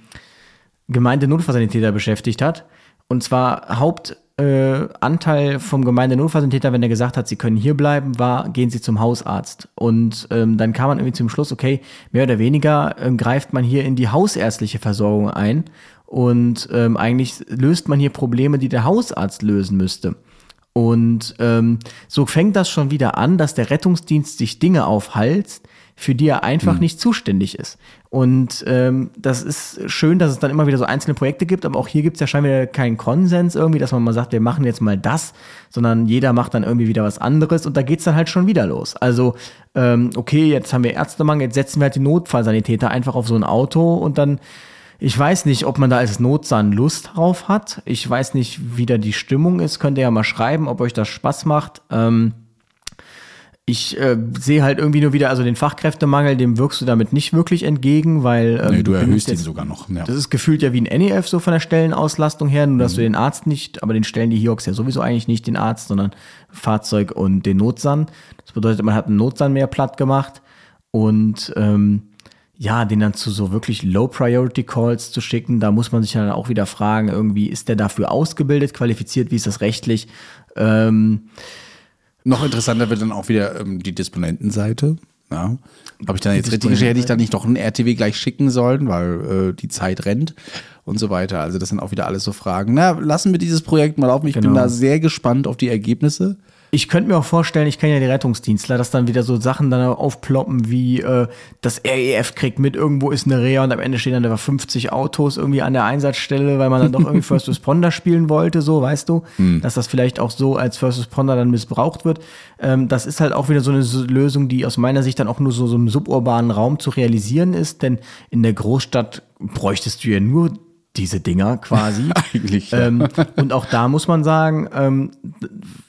Speaker 2: Gemeindenotfallsanitäter beschäftigt hat. Und zwar Hauptanteil äh, Anteil vom Gemeindenotfallsanitäter, wenn er gesagt hat, sie können hier bleiben, war, gehen sie zum Hausarzt. Und ähm, dann kam man irgendwie zum Schluss, okay, mehr oder weniger ähm, greift man hier in die hausärztliche Versorgung ein. Und ähm, eigentlich löst man hier Probleme, die der Hausarzt lösen müsste. Und ähm, so fängt das schon wieder an, dass der Rettungsdienst sich Dinge aufhalst, für die er einfach nicht zuständig ist. Und ähm, das ist schön, dass es dann immer wieder so einzelne Projekte gibt, aber auch hier gibt es ja scheinbar keinen Konsens irgendwie, dass man mal sagt, wir machen jetzt mal das, sondern jeder macht dann irgendwie wieder was anderes und da geht's dann halt schon wieder los. Also, ähm, okay, jetzt haben wir Ärztemangel, jetzt setzen wir halt die Notfallsanitäter einfach auf so ein Auto und dann ich weiß nicht, ob man da als Notsahn Lust drauf hat. Ich weiß nicht, wie da die Stimmung ist. Könnt ihr ja mal schreiben, ob euch das Spaß macht. Ähm, ich äh, sehe halt irgendwie nur wieder, also den Fachkräftemangel, dem wirkst du damit nicht wirklich entgegen, weil ähm,
Speaker 1: Nee, du erhöhst ihn sogar noch. Ja.
Speaker 2: Das ist gefühlt ja wie ein NEF so von der Stellenauslastung her, nur dass du den Arzt nicht, aber den stellen die Hiox ja sowieso eigentlich nicht den Arzt, sondern Fahrzeug und den Notsan. Das bedeutet, man hat einen Notsan mehr platt gemacht und ähm, ja, den dann zu so wirklich Low-Priority-Calls zu schicken, da muss man sich dann auch wieder fragen, irgendwie, ist der dafür ausgebildet, qualifiziert, wie ist das rechtlich? Ähm,
Speaker 1: Noch interessanter wird dann auch wieder ähm, die Disponentenseite. Ja. Habe ich dann jetzt richtig hätte ich dann nicht noch ein RTW gleich schicken sollen, weil äh, die Zeit rennt und so weiter. Also das sind auch wieder alles so Fragen. Na, lassen wir dieses Projekt mal laufen. Ich bin
Speaker 2: Genau.
Speaker 1: da sehr gespannt auf die Ergebnisse.
Speaker 2: Ich könnte mir auch vorstellen, ich kenne ja die Rettungsdienstler, dass dann wieder so Sachen dann aufploppen wie äh, das REF kriegt mit, irgendwo ist eine Reha und am Ende stehen dann etwa 50 Autos irgendwie an der Einsatzstelle, weil man dann doch irgendwie First Responder spielen wollte, so, weißt du? Dass das vielleicht auch so als First Responder dann missbraucht wird. Ähm, das ist halt auch wieder so eine Lösung, die aus meiner Sicht dann auch nur so, so im suburbanen Raum zu realisieren ist, denn in der Großstadt bräuchtest du ja nur diese Dinger quasi.
Speaker 1: Eigentlich, ja.
Speaker 2: ähm, und auch da muss man sagen, ähm,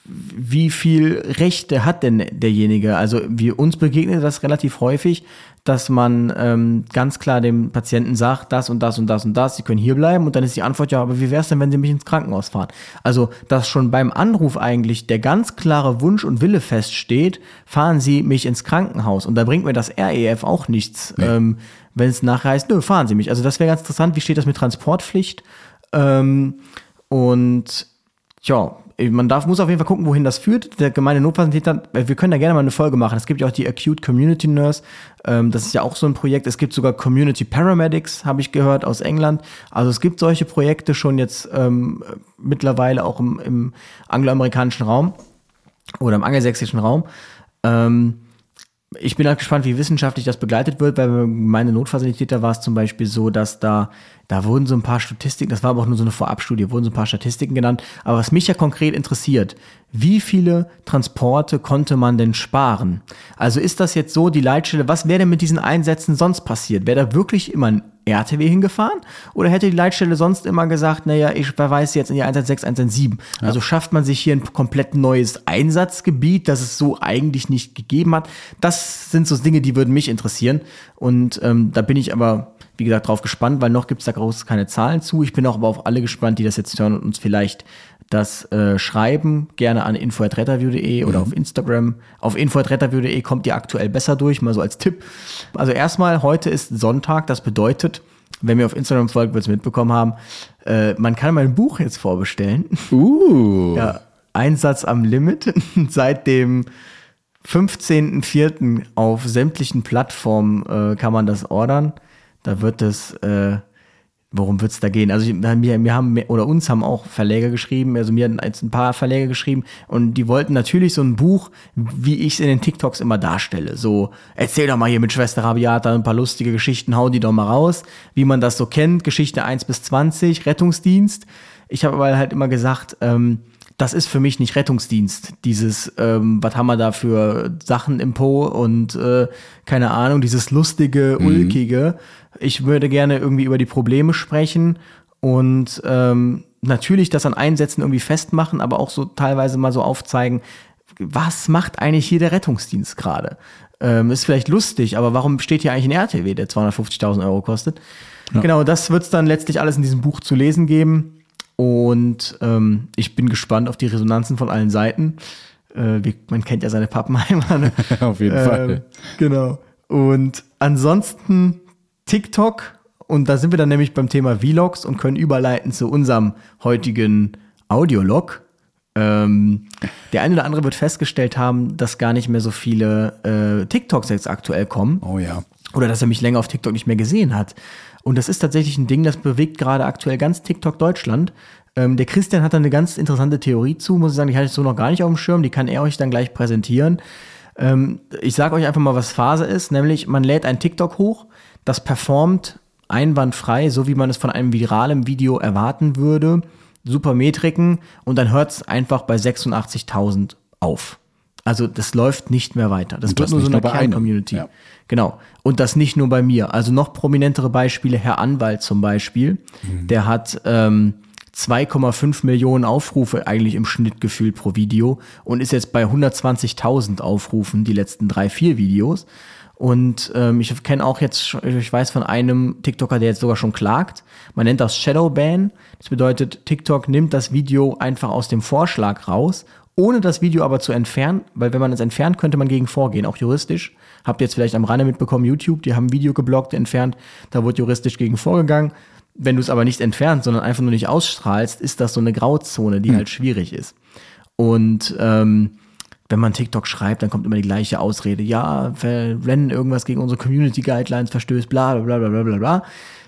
Speaker 2: wie viel Rechte hat denn derjenige? Also wir uns begegnet das relativ häufig, dass man ähm, ganz klar dem Patienten sagt, das und das und das und das, sie können hier bleiben und dann ist die Antwort, ja, aber wie wäre es denn, wenn sie mich ins Krankenhaus fahren? Also, dass schon beim Anruf eigentlich der ganz klare Wunsch und Wille feststeht, fahren Sie mich ins Krankenhaus. Und da bringt mir das REF auch nichts, ähm, wenn es nachher heißt, nö, fahren Sie mich. Also das wäre ganz interessant, wie steht das mit Transportpflicht? Ähm, und ja, man darf, muss auf jeden Fall gucken, wohin das führt. Der gemeine Notfallsanitäter, äh, wir können da gerne mal eine Folge machen. Es gibt ja auch die Acute Community Nurse. Ähm, das ist ja auch so ein Projekt. Es gibt sogar Community Paramedics, habe ich gehört, aus England. Also es gibt solche Projekte schon jetzt ähm, mittlerweile auch im, im angloamerikanischen Raum oder im angelsächsischen Raum. Ähm, ich bin halt gespannt, wie wissenschaftlich das begleitet wird, weil meine Notfallsanitäter war es zum Beispiel so, dass da, da wurden so ein paar Statistiken, das war aber auch nur so eine Vorabstudie, wurden so ein paar Statistiken genannt. Aber was mich ja konkret interessiert, wie viele Transporte konnte man denn sparen? Also ist das jetzt so, die Leitstelle, was wäre denn mit diesen Einsätzen sonst passiert? Wäre da wirklich immer ein RTW hingefahren? Oder hätte die Leitstelle sonst immer gesagt, naja, ich verweise jetzt in die 116, 117? Also schafft man sich hier ein komplett neues Einsatzgebiet, das es so eigentlich nicht gegeben hat? Das sind so Dinge, die würden mich interessieren. Und ähm, da bin ich aber, wie gesagt, drauf gespannt, weil noch gibt es da groß keine Zahlen zu. Ich bin auch aber auf alle gespannt, die das jetzt hören und uns vielleicht das äh, schreiben, gerne an info.retterview.de oder auf Instagram. Auf info.retterview.de kommt ihr aktuell besser durch, mal so als Tipp. Also erstmal, heute ist Sonntag, das bedeutet, wenn mir auf Instagram folgt, wird es mitbekommen haben, äh, man kann mein Buch jetzt vorbestellen.
Speaker 1: Uh.
Speaker 2: Ja, Einsatz am Limit seit dem 15.04. auf sämtlichen Plattformen äh, kann man das ordern. Da wird es, äh, worum wird es da gehen? Also mir, mir haben oder uns haben auch Verleger geschrieben, also mir hatten jetzt ein paar Verleger geschrieben und die wollten natürlich so ein Buch, wie ich es in den TikToks immer darstelle. So, erzähl doch mal hier mit Schwester Rabiata ein paar lustige Geschichten, hau die doch mal raus, wie man das so kennt, Geschichte 1 bis 20, Rettungsdienst. Ich habe aber halt immer gesagt, ähm, das ist für mich nicht Rettungsdienst. Dieses, ähm, was haben wir da für Sachen im Po und äh, keine Ahnung, dieses lustige, ulkige. Ich würde gerne irgendwie über die Probleme sprechen und ähm, natürlich das an Einsätzen irgendwie festmachen, aber auch so teilweise mal so aufzeigen, was macht eigentlich hier der Rettungsdienst gerade? Ähm, ist vielleicht lustig, aber warum steht hier eigentlich ein RTW, der 250.000 Euro kostet? Genau, das wird es dann letztlich alles in diesem Buch zu lesen geben. Und ähm, ich bin gespannt auf die Resonanzen von allen Seiten. Äh, wie, man kennt ja seine Pappenheimer. Ne?
Speaker 1: Auf jeden Fall.
Speaker 2: Genau. Und ansonsten TikTok. Und da sind wir dann nämlich beim Thema Vlogs und können überleiten zu unserem heutigen Audiolog. Ähm, der eine oder andere wird festgestellt haben, dass gar nicht mehr so viele äh, TikToks jetzt aktuell kommen
Speaker 1: Oh ja.
Speaker 2: oder dass er mich länger auf TikTok nicht mehr gesehen hat. Und das ist tatsächlich ein Ding, das bewegt gerade aktuell ganz TikTok Deutschland. Ähm, der Christian hat da eine ganz interessante Theorie zu, muss ich sagen, die hatte ich so noch gar nicht auf dem Schirm, die kann er euch dann gleich präsentieren. Ähm, ich sage euch einfach mal, was Phase ist, nämlich man lädt ein TikTok hoch, das performt einwandfrei, so wie man es von einem viralen Video erwarten würde. Super Metriken und dann hört es einfach bei 86.000 auf. Also das läuft nicht mehr weiter. Das
Speaker 1: Und
Speaker 2: wird
Speaker 1: das
Speaker 2: nur so eine. Kern-Community.
Speaker 1: Ja.
Speaker 2: Genau. Und das nicht nur bei mir. Also noch prominentere Beispiele, Herr Anwalt zum Beispiel,
Speaker 1: Mhm.
Speaker 2: der hat ähm, 2,5 Millionen Aufrufe eigentlich im Schnitt gefühlt pro Video und ist jetzt bei 120.000 Aufrufen die letzten drei, vier Videos. Und ähm, ich kenne auch jetzt, ich weiß von einem TikToker, der jetzt sogar schon klagt. Man nennt das Shadowban. Das bedeutet, TikTok nimmt das Video einfach aus dem Vorschlag raus, ohne das Video aber zu entfernen, weil wenn man es entfernt, könnte man gegen vorgehen, auch juristisch. Habt ihr jetzt vielleicht am Rande mitbekommen, YouTube, die haben ein Video geblockt, entfernt, da wurde juristisch gegen vorgegangen. Wenn du es aber nicht entfernt, sondern einfach nur nicht ausstrahlst, ist das so eine Grauzone, die hm. halt schwierig ist. Und ähm, wenn man TikTok schreibt, dann kommt immer die gleiche Ausrede. Ja, wenn irgendwas gegen unsere Community Guidelines verstößt, bla bla bla bla bla bla.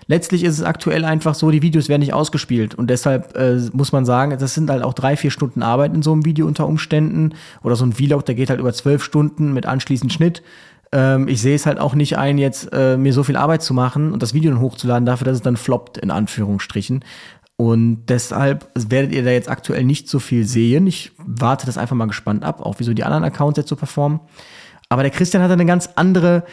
Speaker 2: Letztlich ist es aktuell einfach so, die Videos werden nicht ausgespielt und deshalb äh, muss man sagen, das sind halt auch drei, vier Stunden Arbeit in so einem Video unter Umständen oder so ein Vlog, der geht halt über zwölf Stunden mit anschließend Schnitt. Ähm, ich sehe es halt auch nicht ein, jetzt äh, mir so viel Arbeit zu machen und das Video dann hochzuladen dafür, dass es dann floppt, in Anführungsstrichen. Und deshalb werdet ihr da jetzt aktuell nicht so viel sehen. Ich warte das einfach mal gespannt ab, auch wie so die anderen Accounts jetzt so performen. Aber der Christian hat eine ganz andere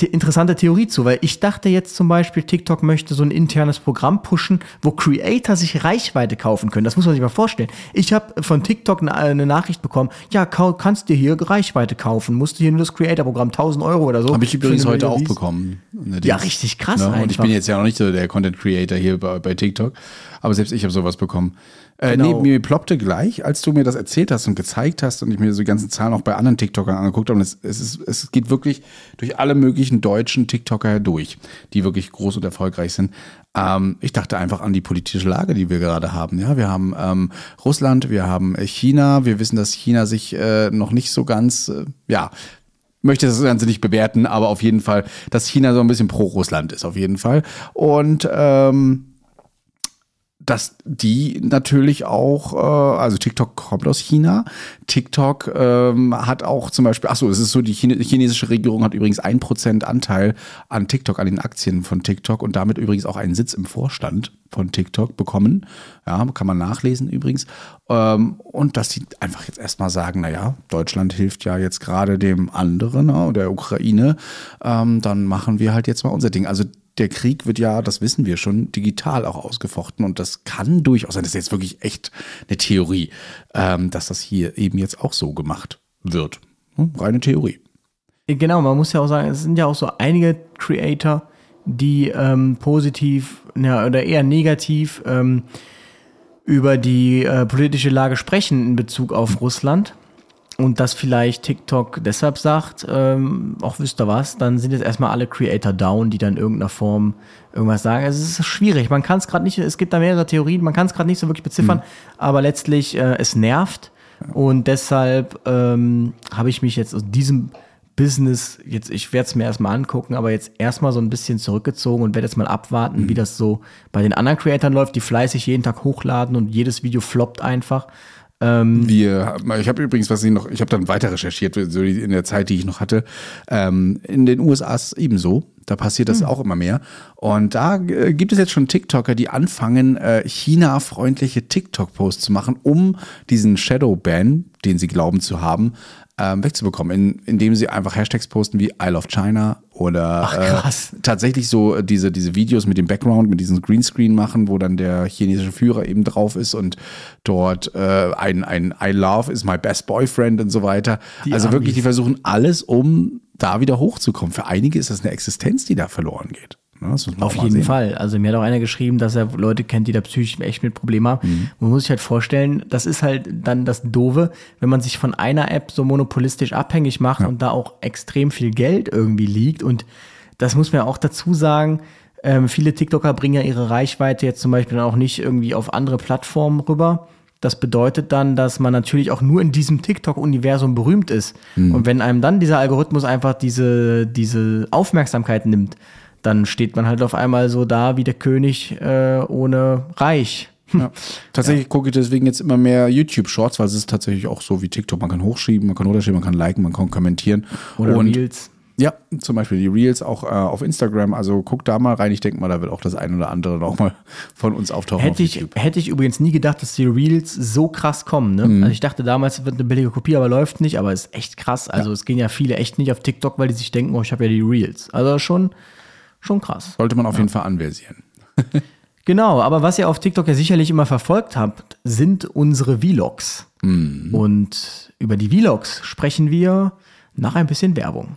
Speaker 2: interessante Theorie zu, weil ich dachte jetzt zum Beispiel, TikTok möchte so ein internes Programm pushen, wo Creator sich Reichweite kaufen können. Das muss man sich mal vorstellen. Ich habe von TikTok eine, Nachricht bekommen, ja, kannst dir hier Reichweite kaufen, musst du hier nur das Creator-Programm 1000 Euro oder so.
Speaker 1: Habe ich übrigens heute auch bekommen.
Speaker 2: Ja, richtig krass.
Speaker 1: Ja, ne? und ich bin jetzt ja noch nicht so der Content Creator hier bei, bei TikTok, aber selbst ich habe sowas bekommen. Äh, genau. Nee, mir ploppte gleich, als du mir das erzählt hast und gezeigt hast und ich mir so die ganzen Zahlen auch bei anderen TikTokern angeguckt habe. Und es, es, ist, es geht wirklich durch alle möglichen deutschen TikToker durch, die wirklich groß und erfolgreich sind. Ähm, ich dachte einfach an die politische Lage, die wir gerade haben. Ja, wir haben ähm, Russland, wir haben China. Wir wissen, dass China sich äh, noch nicht so ganz, äh, ja, möchte das Ganze nicht bewerten, aber auf jeden Fall, dass China so ein bisschen pro Russland ist, auf jeden Fall. Und ähm, dass die natürlich auch, äh, also TikTok kommt aus China. TikTok ähm, hat auch zum Beispiel, ach so, es ist so, die chinesische Regierung hat übrigens ein Prozent Anteil an TikTok, an den Aktien von TikTok und damit übrigens auch einen Sitz im Vorstand von TikTok bekommen. Ja, kann man nachlesen übrigens. Ähm, und dass die einfach jetzt erstmal sagen, naja, Deutschland hilft ja jetzt gerade dem anderen, ne, der Ukraine, ähm, dann machen wir halt jetzt mal unser Ding. Also der Krieg wird ja, das wissen wir schon, digital auch ausgefochten und das kann durchaus sein, das ist jetzt wirklich echt eine Theorie, ähm, dass das hier eben jetzt auch so gemacht wird. Hm, reine Theorie.
Speaker 2: Genau, man muss ja auch sagen, es sind ja auch so einige Creator, die ähm, positiv ja, oder eher negativ ähm, über die äh, politische Lage sprechen in Bezug auf Russland und das vielleicht TikTok deshalb sagt, ähm, auch wisst ihr was, dann sind jetzt erstmal alle Creator down, die dann in irgendeiner Form irgendwas sagen. Also es ist schwierig, man kann es gerade nicht, es gibt da mehrere Theorien, man kann es gerade nicht so wirklich beziffern, mhm. aber letztlich äh, es nervt und deshalb ähm, habe ich mich jetzt aus diesem Business, jetzt, ich werde es mir erstmal angucken, aber jetzt erstmal so ein bisschen zurückgezogen und werde jetzt mal abwarten, mhm. wie das so bei den anderen Creatoren läuft, die fleißig jeden Tag hochladen und jedes Video floppt einfach.
Speaker 1: Ähm, wir, ich habe übrigens, was ich noch, ich habe dann weiter recherchiert, so in der Zeit, die ich noch hatte. Ähm, in den USA ist ebenso. Da passiert das mhm. auch immer mehr. Und da äh, gibt es jetzt schon TikToker, die anfangen, äh, China-freundliche TikTok-Posts zu machen, um diesen Shadow-Ban, den sie glauben zu haben, ähm, wegzubekommen, in, indem sie einfach Hashtags posten wie I love China oder Ach, äh, tatsächlich so diese, diese Videos mit dem Background, mit diesem Greenscreen machen, wo dann der chinesische Führer eben drauf ist und dort äh, ein, ein I love is my best boyfriend und so weiter. Die also Amis. wirklich, die versuchen alles, um da wieder hochzukommen. Für einige ist das eine Existenz, die da verloren geht.
Speaker 2: Ne? Auf jeden sehen. Fall. Also mir hat auch einer geschrieben, dass er Leute kennt, die da psychisch echt mit Problemen haben. Mhm. Man muss sich halt vorstellen, das ist halt dann das Doofe, wenn man sich von einer App so monopolistisch abhängig macht ja. und da auch extrem viel Geld irgendwie liegt. Und das muss man ja auch dazu sagen, ähm, viele TikToker bringen ja ihre Reichweite jetzt zum Beispiel dann auch nicht irgendwie auf andere Plattformen rüber. Das bedeutet dann, dass man natürlich auch nur in diesem TikTok-Universum berühmt ist. Mhm. Und wenn einem dann dieser Algorithmus einfach diese, diese Aufmerksamkeit nimmt, dann steht man halt auf einmal so da wie der König äh, ohne Reich.
Speaker 1: Ja. Tatsächlich ja. gucke ich deswegen jetzt immer mehr YouTube-Shorts, weil es ist tatsächlich auch so wie TikTok. Man kann hochschieben, man kann runterschieben, man kann liken, man kann kommentieren.
Speaker 2: Oder und Reels.
Speaker 1: Ja, zum Beispiel die Reels auch äh, auf Instagram. Also guck da mal rein. Ich denke mal, da wird auch das ein oder andere noch mal von uns auftauchen.
Speaker 2: Hätte, ich, hätte ich übrigens nie gedacht, dass die Reels so krass kommen. Ne? Mhm. Also ich dachte damals, es wird eine billige Kopie, aber läuft nicht. Aber ist echt krass. Also ja. es gehen ja viele echt nicht auf TikTok, weil die sich denken, oh, ich habe ja die Reels. Also schon schon krass.
Speaker 1: Sollte man auf ja. jeden Fall anversieren.
Speaker 2: Genau, aber was ihr auf TikTok ja sicherlich immer verfolgt habt, sind unsere Vlogs. Und über die Vlogs sprechen wir nach ein bisschen Werbung.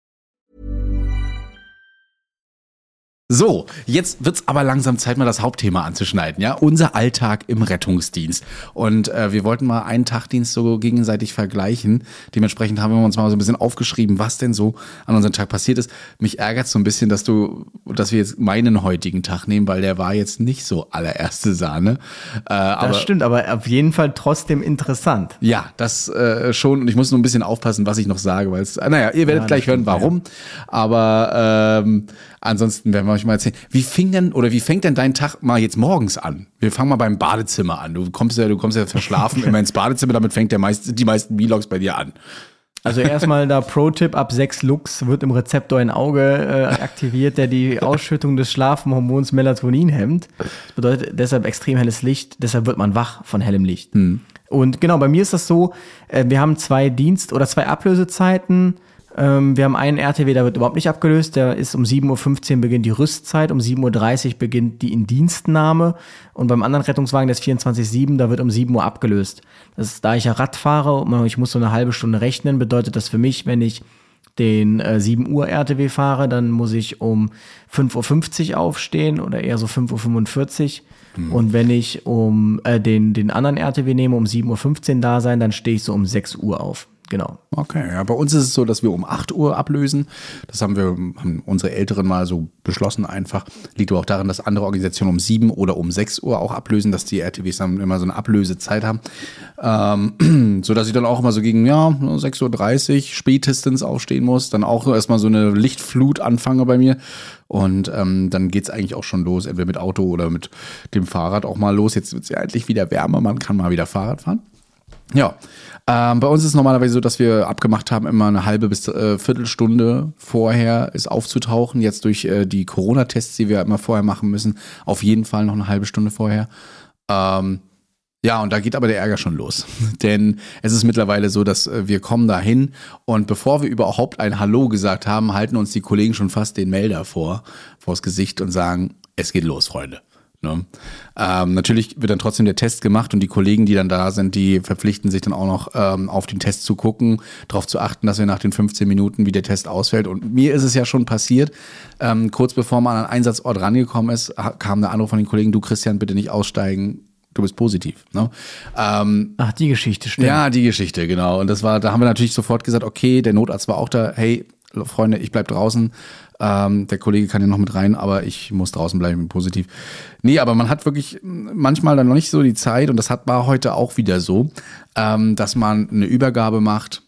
Speaker 1: So, jetzt wird's aber langsam Zeit, mal das Hauptthema anzuschneiden, ja? Unser Alltag im Rettungsdienst. Und äh, wir wollten mal einen Tagdienst so gegenseitig vergleichen. Dementsprechend haben wir uns mal so ein bisschen aufgeschrieben, was denn so an unserem Tag passiert ist. Mich ärgert so ein bisschen, dass du, dass wir jetzt meinen heutigen Tag nehmen, weil der war jetzt nicht so allererste Sahne. Äh,
Speaker 2: Das
Speaker 1: aber
Speaker 2: stimmt, aber auf jeden Fall trotzdem interessant.
Speaker 1: ja, das äh, schon. Und ich muss nur ein bisschen aufpassen, was ich noch sage, weil es, naja, ihr werdet
Speaker 2: Ja,
Speaker 1: gleich
Speaker 2: das
Speaker 1: hören, warum. Aber ähm, ansonsten werden wir euch mal erzählen. Wie fing denn oder wie fängt denn dein Tag mal jetzt morgens an? Wir fangen mal beim Badezimmer an. Du kommst ja, du kommst ja verschlafen immer ins Badezimmer, damit fängt der meist, die meisten Vlogs bei dir an.
Speaker 2: Also erstmal da Pro-Tipp, ab 6 Lux wird im Rezeptor ein Auge äh, aktiviert, der die Ausschüttung des Schlafhormons Melatonin hemmt. Das bedeutet deshalb extrem helles Licht, deshalb wird man wach von hellem Licht. Und genau, bei mir ist das so, äh, wir haben zwei Dienst- oder zwei Ablösezeiten. Ähm, wir haben einen RTW, der wird überhaupt nicht abgelöst, der ist um 7.15 Uhr beginnt die Rüstzeit, um 7.30 Uhr beginnt die Indienstnahme und beim anderen Rettungswagen, der ist 24-7, da wird um 7 Uhr abgelöst. Das ist, da ich ja Rad fahre und ich muss so eine halbe Stunde rechnen, bedeutet das für mich, wenn ich den äh, 7 Uhr RTW fahre, dann muss ich um 5.50 Uhr aufstehen oder eher so 5.45 Uhr. Und wenn ich um äh, den, den anderen RTW nehme, um 7.15 Uhr da sein, dann stehe ich so um 6 Uhr auf. Genau.
Speaker 1: Okay, ja, bei uns ist es so, dass wir um 8 Uhr ablösen. Das haben wir, haben unsere Älteren mal so beschlossen einfach. Liegt aber auch daran, dass andere Organisationen um 7 oder um 6 Uhr auch ablösen, dass die RTWs dann immer so eine Ablösezeit haben. Ähm, so dass ich dann auch immer so gegen, ja, 6.30 Uhr spätestens aufstehen muss. Dann auch erstmal so eine Lichtflut anfange bei mir. Und ähm, dann geht's eigentlich auch schon los, entweder mit Auto oder mit dem Fahrrad auch mal los. Jetzt wird's ja endlich wieder wärmer, man kann mal wieder Fahrrad fahren. Ja, ähm, bei uns ist normalerweise so, dass wir abgemacht haben, immer eine halbe bis äh, Viertelstunde vorher ist aufzutauchen. Jetzt durch äh, die Corona-Tests, die wir immer vorher machen müssen, auf jeden Fall noch eine halbe Stunde vorher. Ähm, ja, und da geht aber der Ärger schon los. Denn es ist mittlerweile so, dass äh, wir kommen da hin und bevor wir überhaupt ein Hallo gesagt haben, halten uns die Kollegen schon fast den Melder vor, vors Gesicht und sagen, es geht los, Freunde. Ne? Ähm, natürlich wird dann trotzdem der Test gemacht und die Kollegen, die dann da sind, die verpflichten sich dann auch noch ähm, auf den Test zu gucken, darauf zu achten, dass wir nach den 15 Minuten, wie der Test ausfällt. Und mir ist es ja schon passiert, ähm, kurz bevor man an einen Einsatzort rangekommen ist, kam der Anruf von den Kollegen, du Christian, bitte nicht aussteigen, du bist positiv. Ne? Ähm,
Speaker 2: Ach, die Geschichte stimmt.
Speaker 1: ja, die Geschichte, genau. Und das war, da haben wir natürlich sofort gesagt, okay, der Notarzt war auch da, hey, Freunde, ich bleib draußen. Ähm, der Kollege kann ja noch mit rein, aber ich muss draußen bleiben, positiv. Nee, aber man hat wirklich manchmal dann noch nicht so die Zeit, und das hat war heute auch wieder so, ähm, dass man eine Übergabe macht,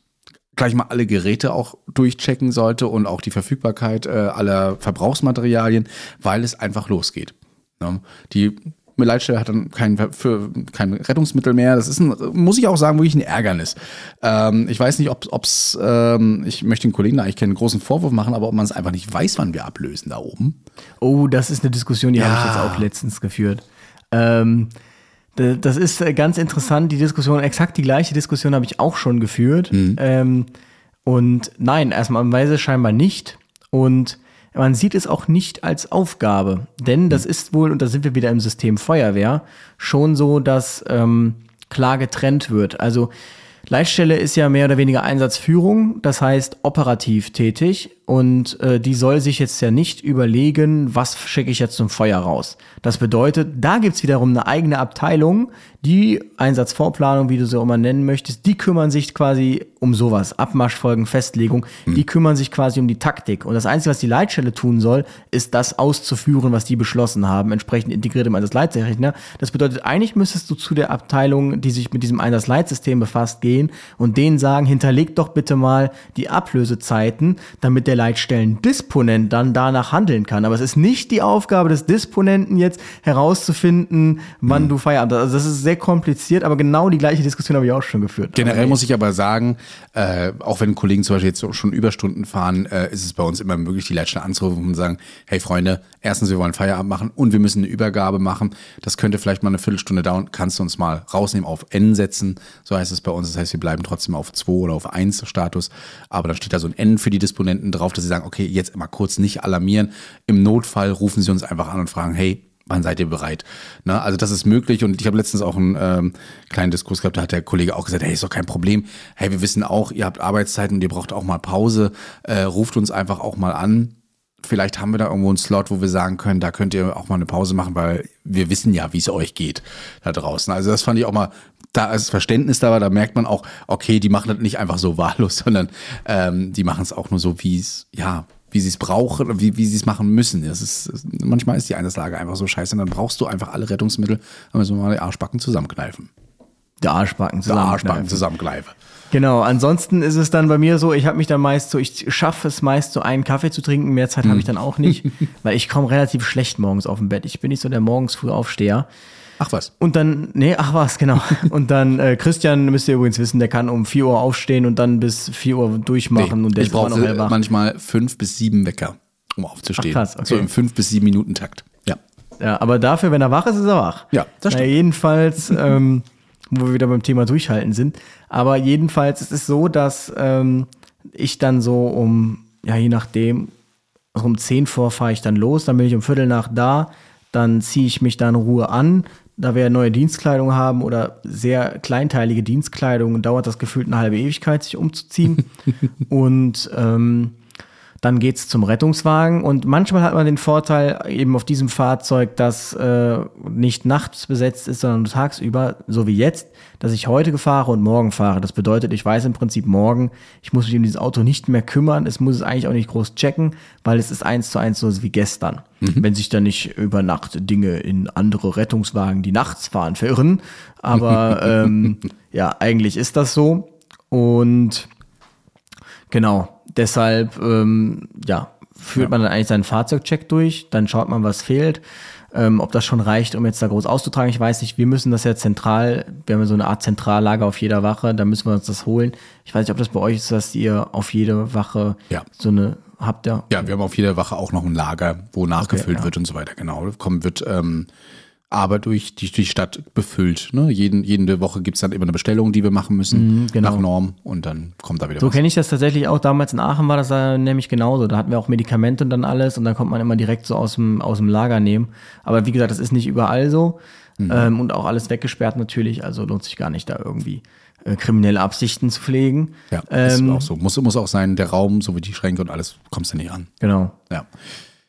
Speaker 1: gleich mal alle Geräte auch durchchecken sollte und auch die Verfügbarkeit äh, aller Verbrauchsmaterialien, weil es einfach losgeht. Ne? Die Leitstelle hat dann kein, für, kein Rettungsmittel mehr. Das ist ein, muss ich auch sagen, wirklich ein Ärgernis. Ähm, ich weiß nicht, ob es, ähm, ich möchte den Kollegen da eigentlich keinen großen Vorwurf machen, aber ob man es einfach nicht weiß, wann wir ablösen da oben.
Speaker 2: Oh, das ist eine Diskussion, die habe ich
Speaker 1: Ja.
Speaker 2: jetzt auch letztens geführt. Ähm, das ist äh, ganz interessant, die Diskussion, exakt die gleiche Diskussion habe ich auch schon geführt. Ähm, und nein, erstmal weiß es scheinbar nicht. Und man sieht es auch nicht als Aufgabe. Denn das ist wohl, und da sind wir wieder im System Feuerwehr, schon so, dass ähm, klar getrennt wird. Also Leitstelle ist ja mehr oder weniger Einsatzführung, das heißt operativ tätig und äh, die soll sich jetzt ja nicht überlegen, was schicke ich jetzt zum Feuer raus. Das bedeutet, da gibt's wiederum eine eigene Abteilung, die Einsatzvorplanung, wie du sie auch immer nennen möchtest, die kümmern sich quasi um sowas, Abmarschfolgen, Festlegung, die kümmern sich quasi um die Taktik. Und das Einzige, was die Leitstelle tun soll, ist das auszuführen, was die beschlossen haben, entsprechend integriert im Einsatzleitrechner. Das bedeutet, eigentlich müsstest du zu der Abteilung, die sich mit diesem Einsatzleitsystem befasst, gehen und denen sagen, hinterlegt doch bitte mal die Ablösezeiten, damit der der Leitstellen-Disponent dann danach handeln kann. Aber es ist nicht die Aufgabe des Disponenten jetzt herauszufinden, wann du Feierabend hast. Also das ist sehr kompliziert, aber genau die gleiche Diskussion habe ich auch schon geführt.
Speaker 1: Generell muss ich aber sagen, äh, auch wenn Kollegen zum Beispiel jetzt schon Überstunden fahren, äh, ist es bei uns immer möglich, die Leitstelle anzurufen und sagen, hey Freunde, erstens, wir wollen Feierabend machen und wir müssen eine Übergabe machen. Das könnte vielleicht mal eine Viertelstunde dauern. Kannst du uns mal rausnehmen, auf N setzen? So heißt es bei uns. Das heißt, wir bleiben trotzdem auf 2 oder auf 1 Status. Aber dann steht da so ein N für die Disponenten drauf, dass sie sagen, okay, jetzt mal kurz nicht alarmieren. Im Notfall rufen sie uns einfach an und fragen, hey, wann seid ihr bereit? Ne? Also das ist möglich und ich habe letztens auch einen ähm, kleinen Diskurs gehabt, da hat der Kollege auch gesagt, hey, ist doch kein Problem. Hey, wir wissen auch, ihr habt Arbeitszeiten und ihr braucht auch mal Pause. Äh, ruft uns einfach auch mal an. Vielleicht haben wir da irgendwo einen Slot, wo wir sagen können, da könnt ihr auch mal eine Pause machen, weil wir wissen ja, wie es euch geht da draußen. Also das fand ich auch mal, da ist Verständnis da war, da merkt man auch, okay, die machen das nicht einfach so wahllos, sondern ähm, die machen es auch nur so, wie es, ja, wie sie es brauchen, wie, wie sie es machen müssen. Das ist, manchmal ist die Einsatzlage einfach so scheiße und dann brauchst du einfach alle Rettungsmittel, dann müssen wir mal die Arschbacken zusammenkneifen.
Speaker 2: Der Arschbacken
Speaker 1: Der
Speaker 2: zusammen.
Speaker 1: Arschbacken zusammenkneifen.
Speaker 2: Genau, ansonsten ist es dann bei mir so, ich habe mich dann meist so, ich schaffe es meist so einen Kaffee zu trinken, mehr Zeit habe ich dann auch nicht, weil ich komme relativ schlecht morgens auf dem Bett. Ich bin nicht so der morgens früh Aufsteher.
Speaker 1: Ach was.
Speaker 2: Und dann, nee, ach was, genau. Und dann, äh, Christian, müsst ihr übrigens wissen, der kann um 4 Uhr aufstehen und dann bis 4 Uhr durchmachen
Speaker 1: Nee,
Speaker 2: und der
Speaker 1: ich brauche
Speaker 2: noch hellwach.
Speaker 1: manchmal fünf bis sieben Wecker, um aufzustehen.
Speaker 2: Ach, krass, okay.
Speaker 1: So im fünf bis sieben Minuten Takt. Ja.
Speaker 2: Ja, aber dafür, wenn er wach ist, ist er wach.
Speaker 1: Ja, das
Speaker 2: Na,
Speaker 1: stimmt.
Speaker 2: jedenfalls, ähm, wo wir wieder beim Thema Durchhalten sind. Aber jedenfalls ist es so, dass ähm, ich dann so um, ja, je nachdem, also um 10 vor fahre ich dann los, dann bin ich um Viertel nach da, dann ziehe ich mich da in Ruhe an. Da wir neue Dienstkleidung haben oder sehr kleinteilige Dienstkleidung, dauert das gefühlt eine halbe Ewigkeit, sich umzuziehen. und ähm, dann geht's zum Rettungswagen und manchmal hat man den Vorteil eben auf diesem Fahrzeug, dass äh, nicht nachts besetzt ist, sondern tagsüber, so wie jetzt, dass ich heute fahre und morgen fahre. Das bedeutet, ich weiß im Prinzip morgen, ich muss mich um dieses Auto nicht mehr kümmern, es muss es eigentlich auch nicht groß checken, weil es ist eins zu eins so wie gestern. Wenn sich dann nicht über Nacht Dinge in andere Rettungswagen, die nachts fahren, verirren. Aber ähm, ja, eigentlich ist das so. Und Genau, deshalb ähm, ja, führt man dann eigentlich seinen Fahrzeugcheck durch, dann schaut man, was fehlt. Ähm, ob das schon reicht, um jetzt da groß auszutragen, ich weiß nicht. Wir müssen das ja zentral, wir haben ja so eine Art Zentrallager auf jeder Wache, da müssen wir uns das holen. Ich weiß nicht, ob das bei euch ist, dass ihr auf jede Wache
Speaker 1: Ja.
Speaker 2: so eine habt ihr.
Speaker 1: Ja, wir haben auf jeder Wache auch noch ein Lager, wo nachgefüllt
Speaker 2: ja.
Speaker 1: wird und so weiter. Genau. Kommen wird ähm, aber durch die, die Stadt befüllt. Ne? Jeden, jede Woche gibt's dann immer eine Bestellung, die wir machen müssen,
Speaker 2: genau.
Speaker 1: nach Norm und dann kommt da wieder
Speaker 2: So
Speaker 1: was.
Speaker 2: kenne ich das tatsächlich auch. Damals in Aachen war das nämlich genauso. Da hatten wir auch Medikamente und dann alles und dann konnte man immer direkt so aus dem, aus dem Lager nehmen. Aber wie gesagt, das ist nicht überall so.
Speaker 1: Mhm.
Speaker 2: Ähm, und auch alles weggesperrt natürlich. Also lohnt sich gar nicht, da irgendwie äh, kriminelle Absichten zu pflegen.
Speaker 1: Ja, ist
Speaker 2: ähm,
Speaker 1: auch so. Muss, muss auch sein, der Raum, so wie die Schränke und alles, kommst du nicht an.
Speaker 2: Genau.
Speaker 1: Ja.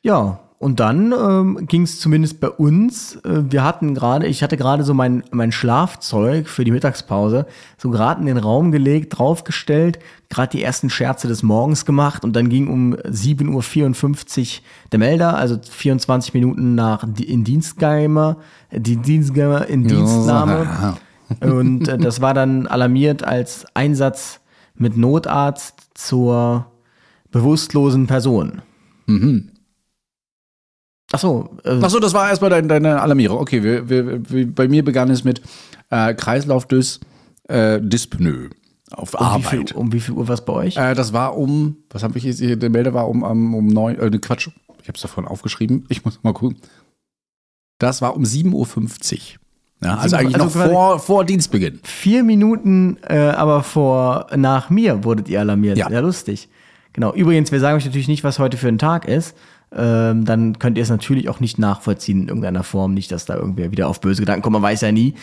Speaker 2: Ja, und dann ähm, ging es zumindest bei uns. Äh, wir hatten gerade, ich hatte gerade so mein, mein Schlafzeug für die Mittagspause so gerade in den Raum gelegt, draufgestellt, gerade die ersten Scherze des Morgens gemacht und dann ging um 7.54 Uhr der Melder, also 24 Minuten nach di- in Dienstgeimer, die Dienstgeimer in Dienstnahme. Und äh, das war dann alarmiert als Einsatz mit Notarzt zur bewusstlosen Person. Ach so, äh,
Speaker 1: Achso, das war erstmal dein, deine Alarmierung. Okay, wir, wir, wir, bei mir begann es mit äh, Kreislauf des äh, Dyspnoe auf
Speaker 2: um, wie
Speaker 1: Arbeit.
Speaker 2: viel, um wie viel Uhr war es bei euch?
Speaker 1: Äh, das war um, was habe ich jetzt hier, der Melder war um, um, um neun, äh, ne, Quatsch, ich habe es davon aufgeschrieben, ich muss mal gucken. Das war um 7.50 Uhr. Ja, also eigentlich
Speaker 2: also
Speaker 1: noch vor, vor Dienstbeginn.
Speaker 2: Vier Minuten, äh, aber vor nach mir wurdet ihr alarmiert.
Speaker 1: Ja.
Speaker 2: Ja. lustig. Genau. Übrigens, wir sagen euch natürlich nicht, was heute für ein Tag ist. Ähm, dann könnt ihr es natürlich auch nicht nachvollziehen in irgendeiner Form. Nicht, dass da irgendwer wieder auf böse Gedanken kommt, man weiß ja nie.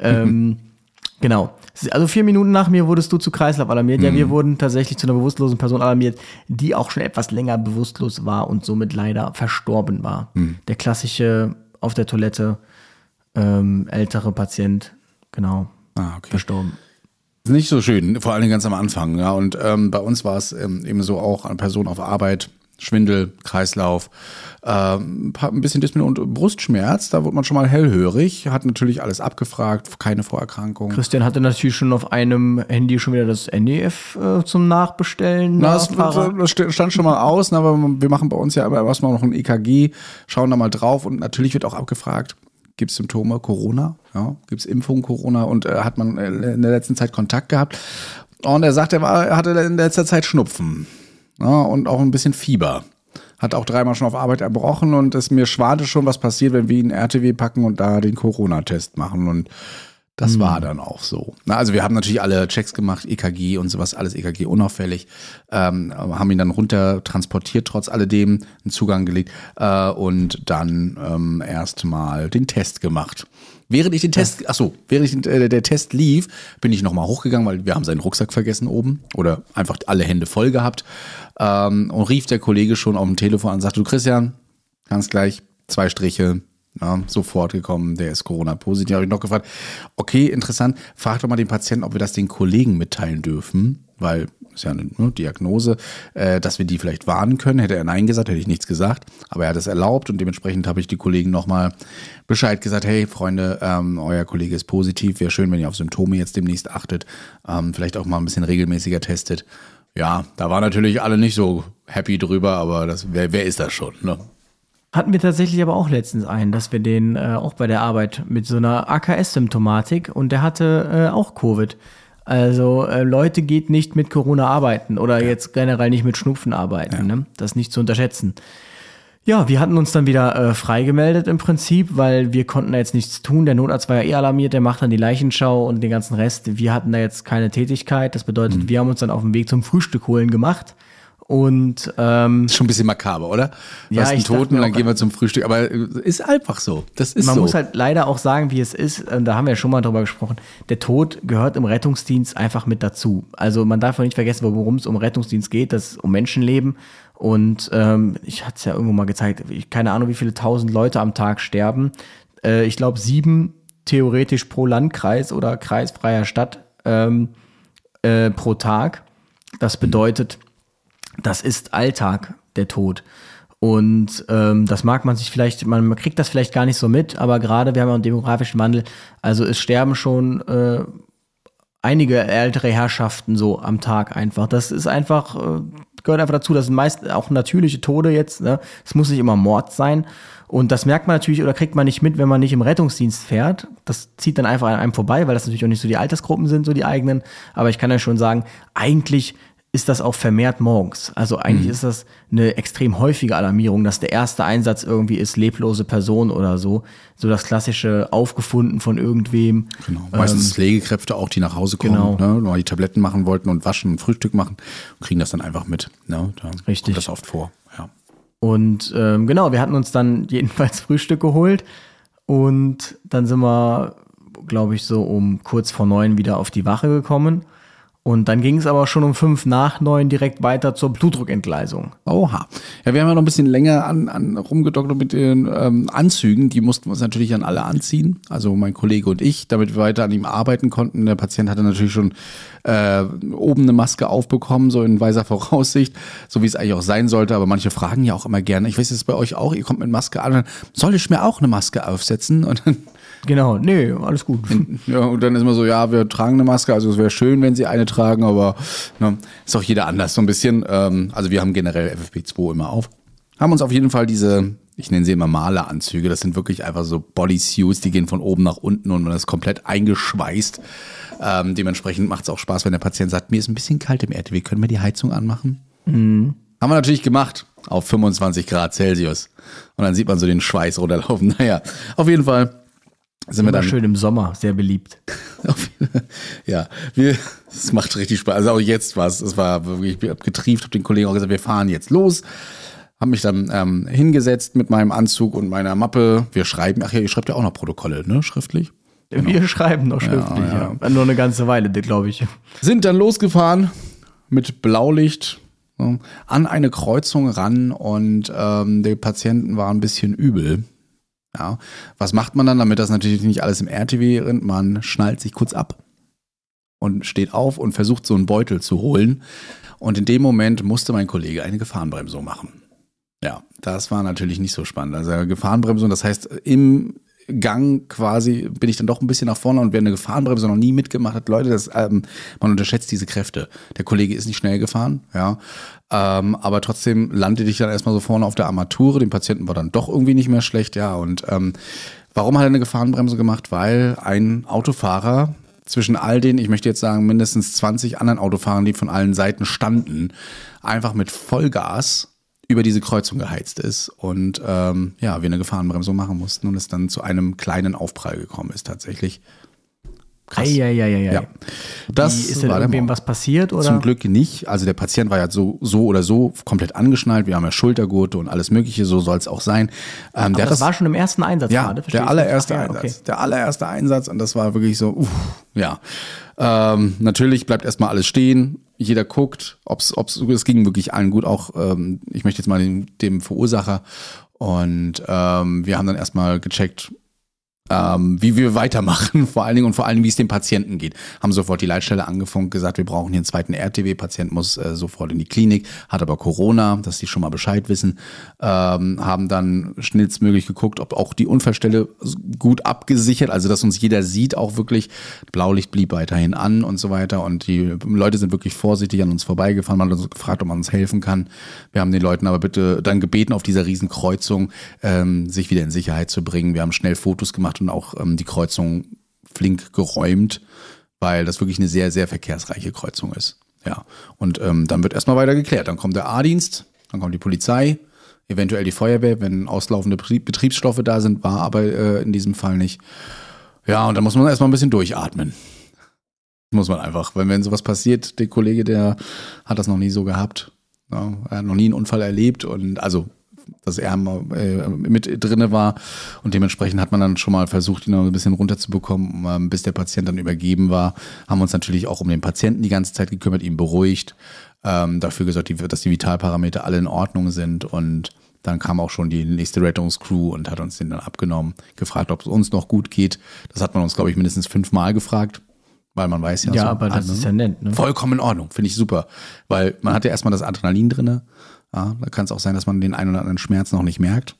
Speaker 2: Ähm, genau. Also vier Minuten nach mir wurdest du zu Kreislauf alarmiert. Ja, wir wurden tatsächlich zu einer bewusstlosen Person alarmiert, die auch schon etwas länger bewusstlos war und somit leider verstorben war. Der klassische auf der Toilette ähm, ältere Patient, genau,
Speaker 1: Ah, okay.
Speaker 2: verstorben.
Speaker 1: Nicht so schön, vor allem ganz am Anfang. Ja. Und ähm, bei uns war es ähm, eben so auch eine Person auf Arbeit, Schwindel, Kreislauf, ähm, ein bisschen Dyspnoe und Brustschmerz. Da wurde man schon mal hellhörig, hat natürlich alles abgefragt, keine Vorerkrankung.
Speaker 2: Christian hatte natürlich schon auf einem Handy schon wieder das NEF äh, zum Nachbestellen.
Speaker 1: Na, das, das, stand schon mal aus, aber wir machen bei uns ja immer erstmal noch ein EKG, schauen da mal drauf und natürlich wird auch abgefragt, gibt es Symptome Corona, ja, gibt es Impfung Corona und äh, hat man in der letzten Zeit Kontakt gehabt. Und er sagt, er, war, er hatte in letzter Zeit Schnupfen ja, und auch ein bisschen Fieber. Hat auch dreimal schon auf Arbeit erbrochen und es mir schwante schon, was passiert, wenn wir ihn RTW packen und da den Corona-Test machen. Und das mhm. war dann auch so. Na, also wir haben natürlich alle Checks gemacht, EKG und sowas, alles EKG unauffällig, ähm, haben ihn dann runter transportiert, trotz alledem einen Zugang gelegt äh, und dann ähm, erstmal den Test gemacht. Während ich den Test, ach so, während ich, äh, der Test lief, bin ich nochmal hochgegangen, weil wir haben seinen Rucksack vergessen oben oder einfach alle Hände voll gehabt ähm, und rief der Kollege schon auf dem Telefon an und sagte, du Christian, ganz gleich, zwei Striche, ja, sofort gekommen, der ist Corona-positiv. Habe ich noch gefragt, okay, interessant, frag doch mal den Patienten, ob wir das den Kollegen mitteilen dürfen, weil ist ja eine ne, Diagnose, äh, dass wir die vielleicht warnen können. Hätte er Nein gesagt, hätte ich nichts gesagt, aber er hat es erlaubt und dementsprechend habe ich die Kollegen nochmal Bescheid gesagt, hey Freunde, ähm, euer Kollege ist positiv, wäre schön, wenn ihr auf Symptome jetzt demnächst achtet, ähm, vielleicht auch mal ein bisschen regelmäßiger testet. Ja, da waren natürlich alle nicht so happy drüber, aber das, wer, wer ist das schon, ne?
Speaker 2: Hatten wir tatsächlich aber auch letztens einen, dass wir den äh, auch bei der Arbeit mit so einer AKS-Symptomatik und der hatte äh, auch Covid. Also äh, Leute geht nicht mit Corona arbeiten oder jetzt generell nicht mit Schnupfen arbeiten. Ja. Ne? Das nicht zu unterschätzen. Ja, wir hatten uns dann wieder äh, freigemeldet im Prinzip, weil wir konnten da jetzt nichts tun. Der Notarzt war ja eh alarmiert, der macht dann die Leichenschau und den ganzen Rest. Wir hatten da jetzt keine Tätigkeit. Das bedeutet, mhm. wir haben uns dann auf den Weg zum Frühstück holen gemacht. Und ähm,
Speaker 1: ist schon ein bisschen makaber, oder? Du ja, hast einen Toten dann gehen wir zum Frühstück. Aber ist einfach so. Das ist
Speaker 2: man
Speaker 1: so.
Speaker 2: muss halt leider auch sagen, wie es ist. Da haben wir ja schon mal drüber gesprochen. Der Tod gehört im Rettungsdienst einfach mit dazu. Also man darf nicht vergessen, worum es um Rettungsdienst geht. Das ist um Menschenleben. Und ähm, ich hatte es ja irgendwo mal gezeigt. Ich, keine Ahnung, wie viele tausend Leute am Tag sterben. Äh, ich glaube sieben theoretisch pro Landkreis oder kreisfreier Stadt ähm, äh, pro Tag. Das bedeutet das ist Alltag, der Tod. Und ähm, das mag man sich vielleicht, man kriegt das vielleicht gar nicht so mit, aber gerade wir haben ja einen demografischen Wandel, also es sterben schon äh, einige ältere Herrschaften so am Tag einfach. Das ist einfach, äh, gehört einfach dazu. Das sind meist auch natürliche Tode jetzt. Ne? Es muss nicht immer Mord sein. Und das merkt man natürlich oder kriegt man nicht mit, wenn man nicht im Rettungsdienst fährt. Das zieht dann einfach an einem vorbei, weil das natürlich auch nicht so die Altersgruppen sind, so die eigenen. Aber ich kann ja schon sagen, eigentlich ist das auch vermehrt morgens. Also eigentlich mhm. ist das eine extrem häufige Alarmierung, dass der erste Einsatz irgendwie ist leblose Person oder so. So das klassische aufgefunden von irgendwem.
Speaker 1: Genau. Meistens ähm, Pflegekräfte auch, die nach Hause kommen, genau. ne, die Tabletten machen wollten und waschen und Frühstück machen und kriegen das dann einfach mit. Ne? Da
Speaker 2: Richtig.
Speaker 1: Kommt das oft vor. Ja.
Speaker 2: Und ähm, genau, wir hatten uns dann jedenfalls Frühstück geholt und dann sind wir, glaube ich, so um kurz vor neun wieder auf die Wache gekommen. Und dann ging es aber schon um fünf nach neun direkt weiter zur Blutdruckentgleisung.
Speaker 1: Oha. Ja, wir haben ja noch ein bisschen länger an, an rumgedoktert mit den ähm, Anzügen. Die mussten wir uns natürlich an alle anziehen. Also mein Kollege und ich, damit wir weiter an ihm arbeiten konnten. Der Patient hatte natürlich schon äh, oben eine Maske aufbekommen, so in weiser Voraussicht, so wie es eigentlich auch sein sollte. Aber manche fragen ja auch immer gerne. Ich weiß, es bei euch auch. Ihr kommt mit Maske an. Soll ich mir auch eine Maske aufsetzen? Und dann
Speaker 2: Genau, nee, alles gut.
Speaker 1: Ja, und dann ist man so, ja, wir tragen eine Maske, also es wäre schön, wenn sie eine tragen, aber ne, ist auch jeder anders so ein bisschen. Ähm, also wir haben generell FFP2 immer auf. Haben uns auf jeden Fall diese, ich nenne sie immer Maleranzüge, das sind wirklich einfach so Bodysuits, die gehen von oben nach unten und man ist komplett eingeschweißt. Ähm, dementsprechend macht es auch Spaß, wenn der Patient sagt, mir ist ein bisschen kalt im RTW, können wir die Heizung anmachen? Mhm. Haben wir natürlich gemacht auf 25 Grad Celsius. Und dann sieht man so den Schweiß runterlaufen. Naja, auf jeden Fall
Speaker 2: sind wir dann schön im Sommer, sehr beliebt.
Speaker 1: ja, wir, es macht richtig Spaß. Also auch jetzt war es, es war wirklich, ich habe getrieft, habe den Kollegen auch gesagt, wir fahren jetzt los. Habe mich dann ähm, hingesetzt mit meinem Anzug und meiner Mappe. Wir schreiben, ach ja, ihr schreibt ja auch noch Protokolle, ne, schriftlich?
Speaker 2: Genau. Wir schreiben noch schriftlich, ja, ja. Nur eine ganze Weile, glaube ich.
Speaker 1: Sind dann losgefahren mit Blaulicht an eine Kreuzung ran und ähm, der Patienten war ein bisschen übel. Ja. Was macht man dann, damit das natürlich nicht alles im RTW rennt? Man schnallt sich kurz ab und steht auf und versucht so einen Beutel zu holen. Und in dem Moment musste mein Kollege eine Gefahrenbremsung machen. Ja, das war natürlich nicht so spannend. Also Gefahrenbremsung, das heißt, im Gang quasi bin ich dann doch ein bisschen nach vorne und wer eine Gefahrenbremse noch nie mitgemacht hat, Leute, das, ähm, man unterschätzt diese Kräfte. Der Kollege ist nicht schnell gefahren, ja, ähm, aber trotzdem landete ich dann erstmal so vorne auf der Armatur. Dem Patienten war dann doch irgendwie nicht mehr schlecht, ja. Und ähm, warum hat er eine Gefahrenbremse gemacht? Weil ein Autofahrer zwischen all den, ich möchte jetzt sagen, mindestens 20 anderen Autofahrern, die von allen Seiten standen, einfach mit Vollgas über diese Kreuzung geheizt ist und ähm, ja, wir eine Gefahrenbremsung machen mussten und es dann zu einem kleinen Aufprall gekommen ist tatsächlich.
Speaker 2: Krass. Eieieiei.
Speaker 1: Ja. Das
Speaker 2: Wie, ist denn
Speaker 1: war
Speaker 2: irgendwem was passiert oder?
Speaker 1: Zum Glück nicht. Also der Patient war ja so, so oder so komplett angeschnallt. Wir haben ja Schultergurte und alles Mögliche, so soll es auch sein. Ähm, hat
Speaker 2: das war schon im ersten Einsatz
Speaker 1: ja,
Speaker 2: gerade.
Speaker 1: der allererste.
Speaker 2: Ach ja,
Speaker 1: Einsatz.
Speaker 2: okay.
Speaker 1: Der allererste Einsatz und das war wirklich so, uff, ja. Ähm, natürlich bleibt erstmal alles stehen. Jeder guckt, ob's, ob's, es ging wirklich allen gut, auch ähm, ich möchte jetzt mal dem, dem Verursacher. Und ähm, wir haben dann erstmal gecheckt, ähm, wie wir weitermachen, vor allen Dingen und vor allem, wie es dem Patienten geht. Haben sofort die Leitstelle angefunkt, gesagt, wir brauchen hier einen zweiten RTW, Patient muss äh, sofort in die Klinik, hat aber Corona, dass die schon mal Bescheid wissen. Ähm, haben dann schnellstmöglich geguckt, ob auch die Unfallstelle gut abgesichert, also dass uns jeder sieht, auch wirklich. Blaulicht blieb weiterhin an und so weiter. Und die Leute sind wirklich vorsichtig an uns vorbeigefahren, hat uns gefragt, ob man uns helfen kann. Wir haben den Leuten aber bitte dann gebeten, auf dieser Riesenkreuzung ähm, sich wieder in Sicherheit zu bringen. Wir haben schnell Fotos gemacht und auch ähm, die Kreuzung flink geräumt, weil das wirklich eine sehr, sehr verkehrsreiche Kreuzung ist. Ja. Und ähm, dann wird erstmal weiter geklärt. Dann kommt der A-Dienst, dann kommt die Polizei, eventuell die Feuerwehr, wenn auslaufende Betrieb- Betriebsstoffe da sind, war aber äh, in diesem Fall nicht. Ja, und dann muss man erstmal ein bisschen durchatmen. Muss man einfach, weil wenn sowas passiert, der Kollege, der hat das noch nie so gehabt. Ja, er hat noch nie einen Unfall erlebt und also, dass er äh, mit drinne war und dementsprechend hat man dann schon mal versucht, ihn noch ein bisschen runterzubekommen, ähm, bis der Patient dann übergeben war. Haben uns natürlich auch um den Patienten die ganze Zeit gekümmert, ihn beruhigt, ähm, dafür gesorgt, dass die Vitalparameter alle in Ordnung sind und dann kam auch schon die nächste Rettungscrew und hat uns den dann abgenommen, gefragt, ob es uns noch gut geht. Das hat man uns, glaube ich, mindestens fünfmal gefragt, weil man weiß ja.
Speaker 2: Ja,
Speaker 1: so,
Speaker 2: aber das
Speaker 1: ah,
Speaker 2: ist ja nett, ne?
Speaker 1: Vollkommen in Ordnung, finde ich super. Weil man hat ja erstmal das Adrenalin drinne. Ja, da kann es auch sein, dass man den einen oder anderen Schmerz noch nicht merkt.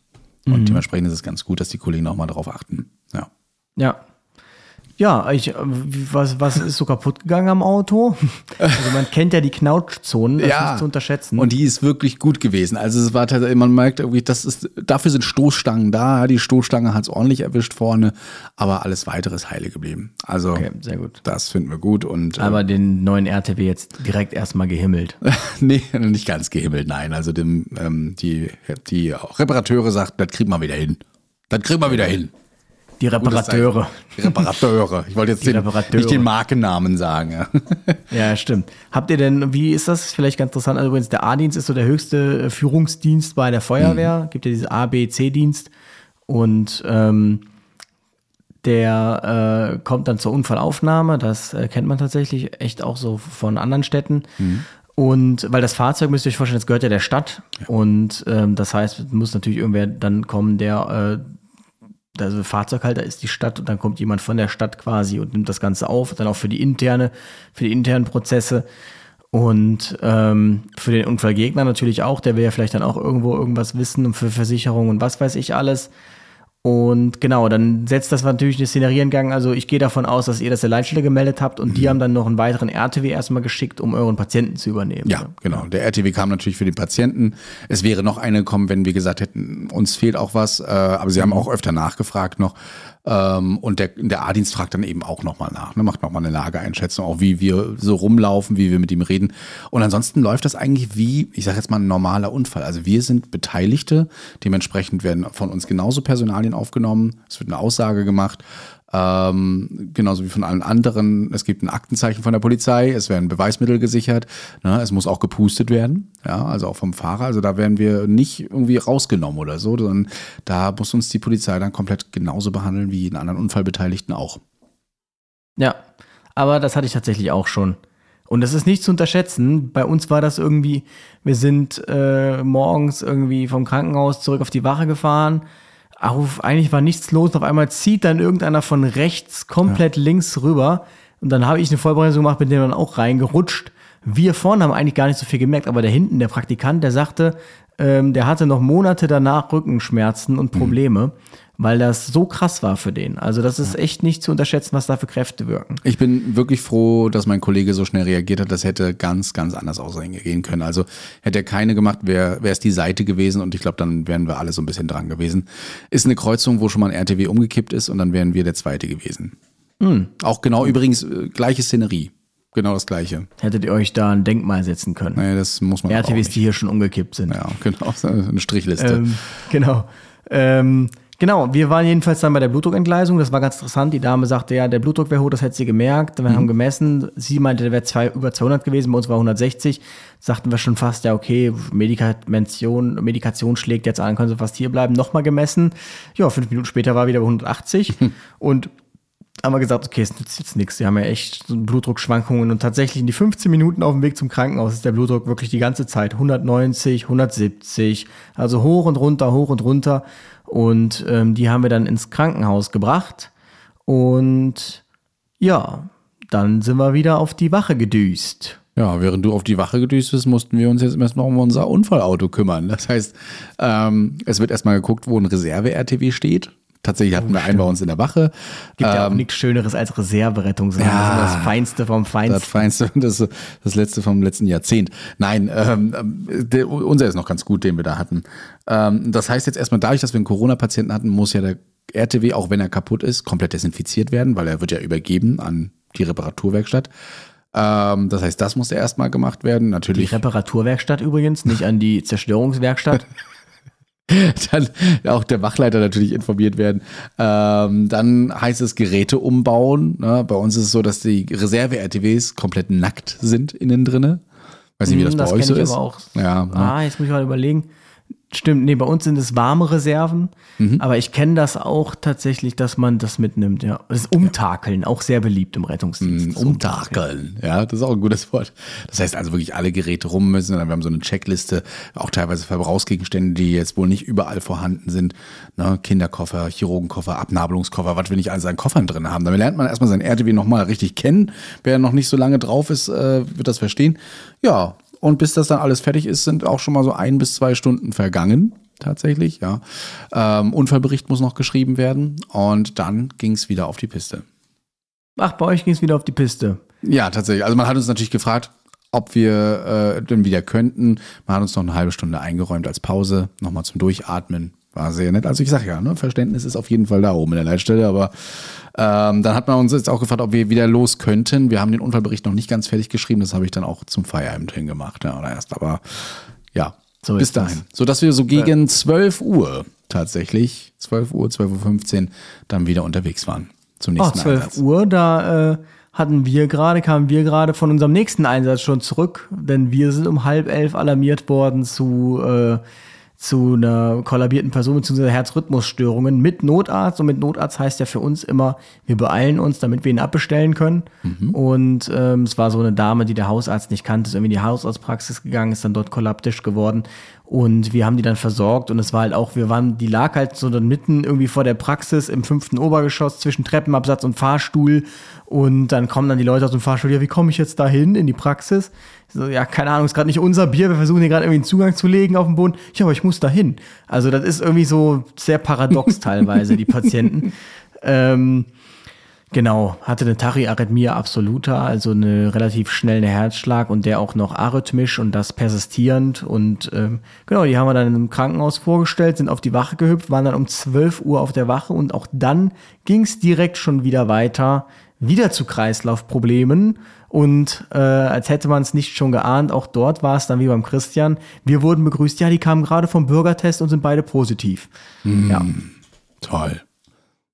Speaker 1: Und dementsprechend ist es ganz gut, dass die Kollegen auch mal darauf achten. Ja.
Speaker 2: Ja. Ja, ich, äh, was, was ist so kaputt gegangen am Auto? Also man kennt ja die Knautschzonen, das ist nicht zu unterschätzen.
Speaker 1: Und die ist wirklich gut gewesen. Also es war tatsächlich, man merkt irgendwie, das ist, dafür sind Stoßstangen da. Die Stoßstange hat es ordentlich erwischt vorne, aber alles weitere ist heile geblieben. Also
Speaker 2: okay, sehr gut.
Speaker 1: das finden wir gut und äh,
Speaker 2: Aber den neuen RTW jetzt direkt erstmal gehimmelt.
Speaker 1: nee, nicht ganz gehimmelt, nein. Also dem, ähm, die, die Reparateure sagten, das kriegen wir wieder hin. Das kriegen wir wieder hin.
Speaker 2: Die Reparateure.
Speaker 1: Die Reparateure. Ich wollte jetzt den, nicht den Markennamen sagen. Ja.
Speaker 2: Ja, stimmt. Habt ihr denn, wie ist das? Vielleicht ganz interessant. Also übrigens, der A-Dienst ist so der höchste äh, Führungsdienst bei der Feuerwehr. Gibt ja diese A, B, C-Dienst. Und ähm, der äh, kommt dann zur Unfallaufnahme. Das äh, kennt man tatsächlich echt auch so von anderen Städten. Und weil das Fahrzeug, müsst ihr euch vorstellen, das gehört ja der Stadt. Und ähm, das heißt, es muss natürlich irgendwer dann kommen, der äh, also Fahrzeughalter ist die Stadt und dann kommt jemand von der Stadt quasi und nimmt das Ganze auf, dann auch für die interne, für die internen Prozesse und ähm, für den Unfallgegner natürlich auch, der will ja vielleicht dann auch irgendwo irgendwas wissen und für Versicherung und was weiß ich alles. Und genau, dann setzt das natürlich eine Szenerie in Gang. Also ich gehe davon aus, dass ihr das der Leitstelle gemeldet habt und die haben dann noch einen weiteren RTW erstmal geschickt, um euren Patienten zu übernehmen.
Speaker 1: Ja, genau. Der RTW kam natürlich für den Patienten. Es wäre noch eine gekommen, wenn wir gesagt hätten, uns fehlt auch was. Äh, aber sie haben auch öfter nachgefragt noch. Ähm, und der, der A-Dienst fragt dann eben auch nochmal nach. Ne? Macht nochmal eine Lageeinschätzung, auch wie wir so rumlaufen, wie wir mit ihm reden. Und ansonsten läuft das eigentlich wie, ich sage jetzt mal, ein normaler Unfall. Also wir sind Beteiligte. Dementsprechend werden von uns genauso Personalien aufgenommen. Es wird eine Aussage gemacht. Ähm, genauso wie von allen anderen. Es gibt ein Aktenzeichen von der Polizei, es werden Beweismittel gesichert, ne? es muss auch gepustet werden, ja, also auch vom Fahrer. Also da werden wir nicht irgendwie rausgenommen oder so, sondern da muss uns die Polizei dann komplett genauso behandeln wie jeden anderen Unfallbeteiligten auch.
Speaker 2: Ja, aber das hatte ich tatsächlich auch schon. Und das ist nicht zu unterschätzen. Bei uns war das irgendwie, wir sind äh, morgens irgendwie vom Krankenhaus zurück auf die Wache gefahren. Auf, eigentlich war nichts los. Auf einmal zieht dann irgendeiner von rechts komplett links rüber. Und dann habe ich eine Vollbremsung gemacht, bin dem dann auch reingerutscht. Wir vorne haben eigentlich gar nicht so viel gemerkt, aber der hinten, der Praktikant, der sagte, ähm, der hatte noch Monate danach Rückenschmerzen und Probleme, weil das so krass war für den. Also das ist echt nicht zu unterschätzen, was da für Kräfte wirken.
Speaker 1: Ich bin wirklich froh, dass mein Kollege so schnell reagiert hat. Das hätte ganz, ganz anders ausgehen können. Also hätte er keine gemacht, wäre es die Seite gewesen und ich glaube, dann wären wir alle so ein bisschen dran gewesen. Ist eine Kreuzung, wo schon mal ein RTW umgekippt ist und dann wären wir der Zweite gewesen. Auch genau übrigens äh, gleiche Szenerie. Genau das gleiche.
Speaker 2: Hättet ihr euch da ein Denkmal setzen können.
Speaker 1: Naja, das muss man aber auch
Speaker 2: RTWs,
Speaker 1: nicht.
Speaker 2: die hier schon umgekippt sind.
Speaker 1: Ja, genau. Eine Strichliste.
Speaker 2: Ähm, genau. Ähm, genau, wir waren jedenfalls dann bei der Blutdruckentgleisung. Das war ganz interessant. Die Dame sagte, ja, der Blutdruck wäre hoch, das hätte sie gemerkt. Wir haben gemessen. Sie meinte, der wäre zwei, über 200 gewesen, bei uns war 160. Sagten wir schon fast, ja, okay, Medikation, Medikation schlägt jetzt an, können sie fast hier bleiben. Nochmal gemessen. Ja, fünf Minuten später war wieder bei 180. Und haben wir gesagt, okay, es nützt jetzt nichts. Sie haben ja echt so Blutdruckschwankungen und tatsächlich in die 15 Minuten auf dem Weg zum Krankenhaus ist der Blutdruck wirklich die ganze Zeit 190, 170, also hoch und runter, hoch und runter. Und ähm, die haben wir dann ins Krankenhaus gebracht und ja, dann sind wir wieder auf die Wache gedüst.
Speaker 1: Ja, während du auf die Wache gedüst bist, mussten wir uns jetzt erstmal um unser Unfallauto kümmern. Das heißt, ähm, es wird erstmal geguckt, wo ein Reserve-RTW steht. Tatsächlich hatten wir einen bei uns in der Wache.
Speaker 2: Gibt ja auch
Speaker 1: Ähm,
Speaker 2: nichts Schöneres als Reserverettung.
Speaker 1: Ja.
Speaker 2: das das Feinste vom
Speaker 1: Das
Speaker 2: Feinsten.
Speaker 1: Feinste, das, das letzte vom letzten Jahrzehnt. Nein, ähm, der, unser ist noch ganz gut, den wir da hatten. Ähm, das heißt jetzt erstmal, dadurch, dass wir einen Corona-Patienten hatten, muss ja der RTW, auch wenn er kaputt ist, komplett desinfiziert werden, weil er wird ja übergeben an die Reparaturwerkstatt. Ähm, das heißt, das muss erstmal gemacht werden.
Speaker 2: Die
Speaker 1: Natürlich
Speaker 2: Reparaturwerkstatt übrigens, nicht an die Zerstörungswerkstatt.
Speaker 1: dann auch der Wachleiter natürlich informiert werden. Ähm, dann heißt es Geräte umbauen. Ne? Bei uns ist es so, dass die Reserve-RTWs komplett nackt sind innen drinne. Weiß nicht, wie das
Speaker 2: Hm,
Speaker 1: bei euch so ist.
Speaker 2: aber auch.
Speaker 1: Ja, ne?
Speaker 2: Ah, jetzt muss ich mal überlegen. Stimmt, nee, bei uns sind es warme Reserven,
Speaker 1: Mhm.
Speaker 2: aber ich kenne das auch tatsächlich, dass man das mitnimmt, ja. Das Umtakeln, auch sehr beliebt im Rettungsdienst. Das
Speaker 1: Umtakeln. Ja, das ist auch ein gutes Wort. Das heißt also wirklich alle Geräte rum müssen. Wir haben so eine Checkliste, auch teilweise Verbrauchsgegenstände, die jetzt wohl nicht überall vorhanden sind. Ne? Kinderkoffer, Chirurgenkoffer, Abnabelungskoffer, was wir nicht alles an Koffern drin haben. Damit lernt man erstmal sein RTW nochmal richtig kennen. Wer noch nicht so lange drauf ist, äh, wird das verstehen. Ja, und bis das dann alles fertig ist, sind auch schon mal so ein bis zwei Stunden vergangen. Tatsächlich, ja. Ähm, Unfallbericht muss noch geschrieben werden und dann ging es wieder auf die Piste.
Speaker 2: Ach, bei euch ging es wieder auf die Piste.
Speaker 1: Ja, tatsächlich. Also man hat uns natürlich gefragt, ob wir äh, denn wieder könnten. Man hat uns noch eine halbe Stunde eingeräumt als Pause, nochmal zum Durchatmen. War sehr nett. Also ich sag ja, ne, Verständnis ist auf jeden Fall da oben in der Leitstelle, aber ähm, dann hat man uns jetzt auch gefragt, ob wir wieder los könnten. Wir haben den Unfallbericht noch nicht ganz fertig geschrieben, das habe ich dann auch zum Feierabend hingemacht, ja, oder erst. Aber ja,
Speaker 2: So
Speaker 1: bis
Speaker 2: das.
Speaker 1: dahin. So dass wir so gegen 12 Uhr tatsächlich, 12 Uhr, 12.15 Uhr, dann wieder unterwegs waren. Zum
Speaker 2: Oh,
Speaker 1: nächsten
Speaker 2: 12
Speaker 1: Einsatz.
Speaker 2: Uhr, da äh, hatten wir gerade, kamen wir gerade von unserem nächsten Einsatz schon zurück, denn wir sind um halb elf alarmiert worden zu, äh, zu einer kollabierten Person bzw. Herzrhythmusstörungen mit Notarzt. Und mit Notarzt heißt ja für uns immer, wir beeilen uns, damit wir ihn abbestellen können. Und ähm, es war so eine Dame, die der Hausarzt nicht kannte, ist irgendwie in die Hausarztpraxis gegangen, ist dann dort kollaptisch geworden. Und wir haben die dann versorgt und es war halt auch, wir waren, die lag halt so dann mitten irgendwie vor der Praxis im fünften Obergeschoss zwischen Treppenabsatz und Fahrstuhl. Und dann kommen dann die Leute aus dem Fahrstuhl, ja, wie komme ich jetzt da hin in die Praxis? So, ja, keine Ahnung, ist gerade nicht unser Bier, wir versuchen hier gerade irgendwie einen Zugang zu legen auf dem Boden. Ja, aber ich muss da hin. Also das ist irgendwie so sehr paradox teilweise, die Patienten. Ähm, Genau, hatte eine Tachyarrhythmia absoluta, also eine relativ schnelle Herzschlag und der auch noch arrhythmisch und das persistierend. Und ähm, genau, die haben wir dann im Krankenhaus vorgestellt, sind auf die Wache gehüpft, waren dann um 12 Uhr auf der Wache und auch dann ging es direkt schon wieder weiter, wieder zu Kreislaufproblemen. Und äh, als hätte man es nicht schon geahnt, auch dort war es dann wie beim Christian. Wir wurden begrüßt, ja, die kamen gerade vom Bürgertest und sind beide positiv. Ja.
Speaker 1: Toll.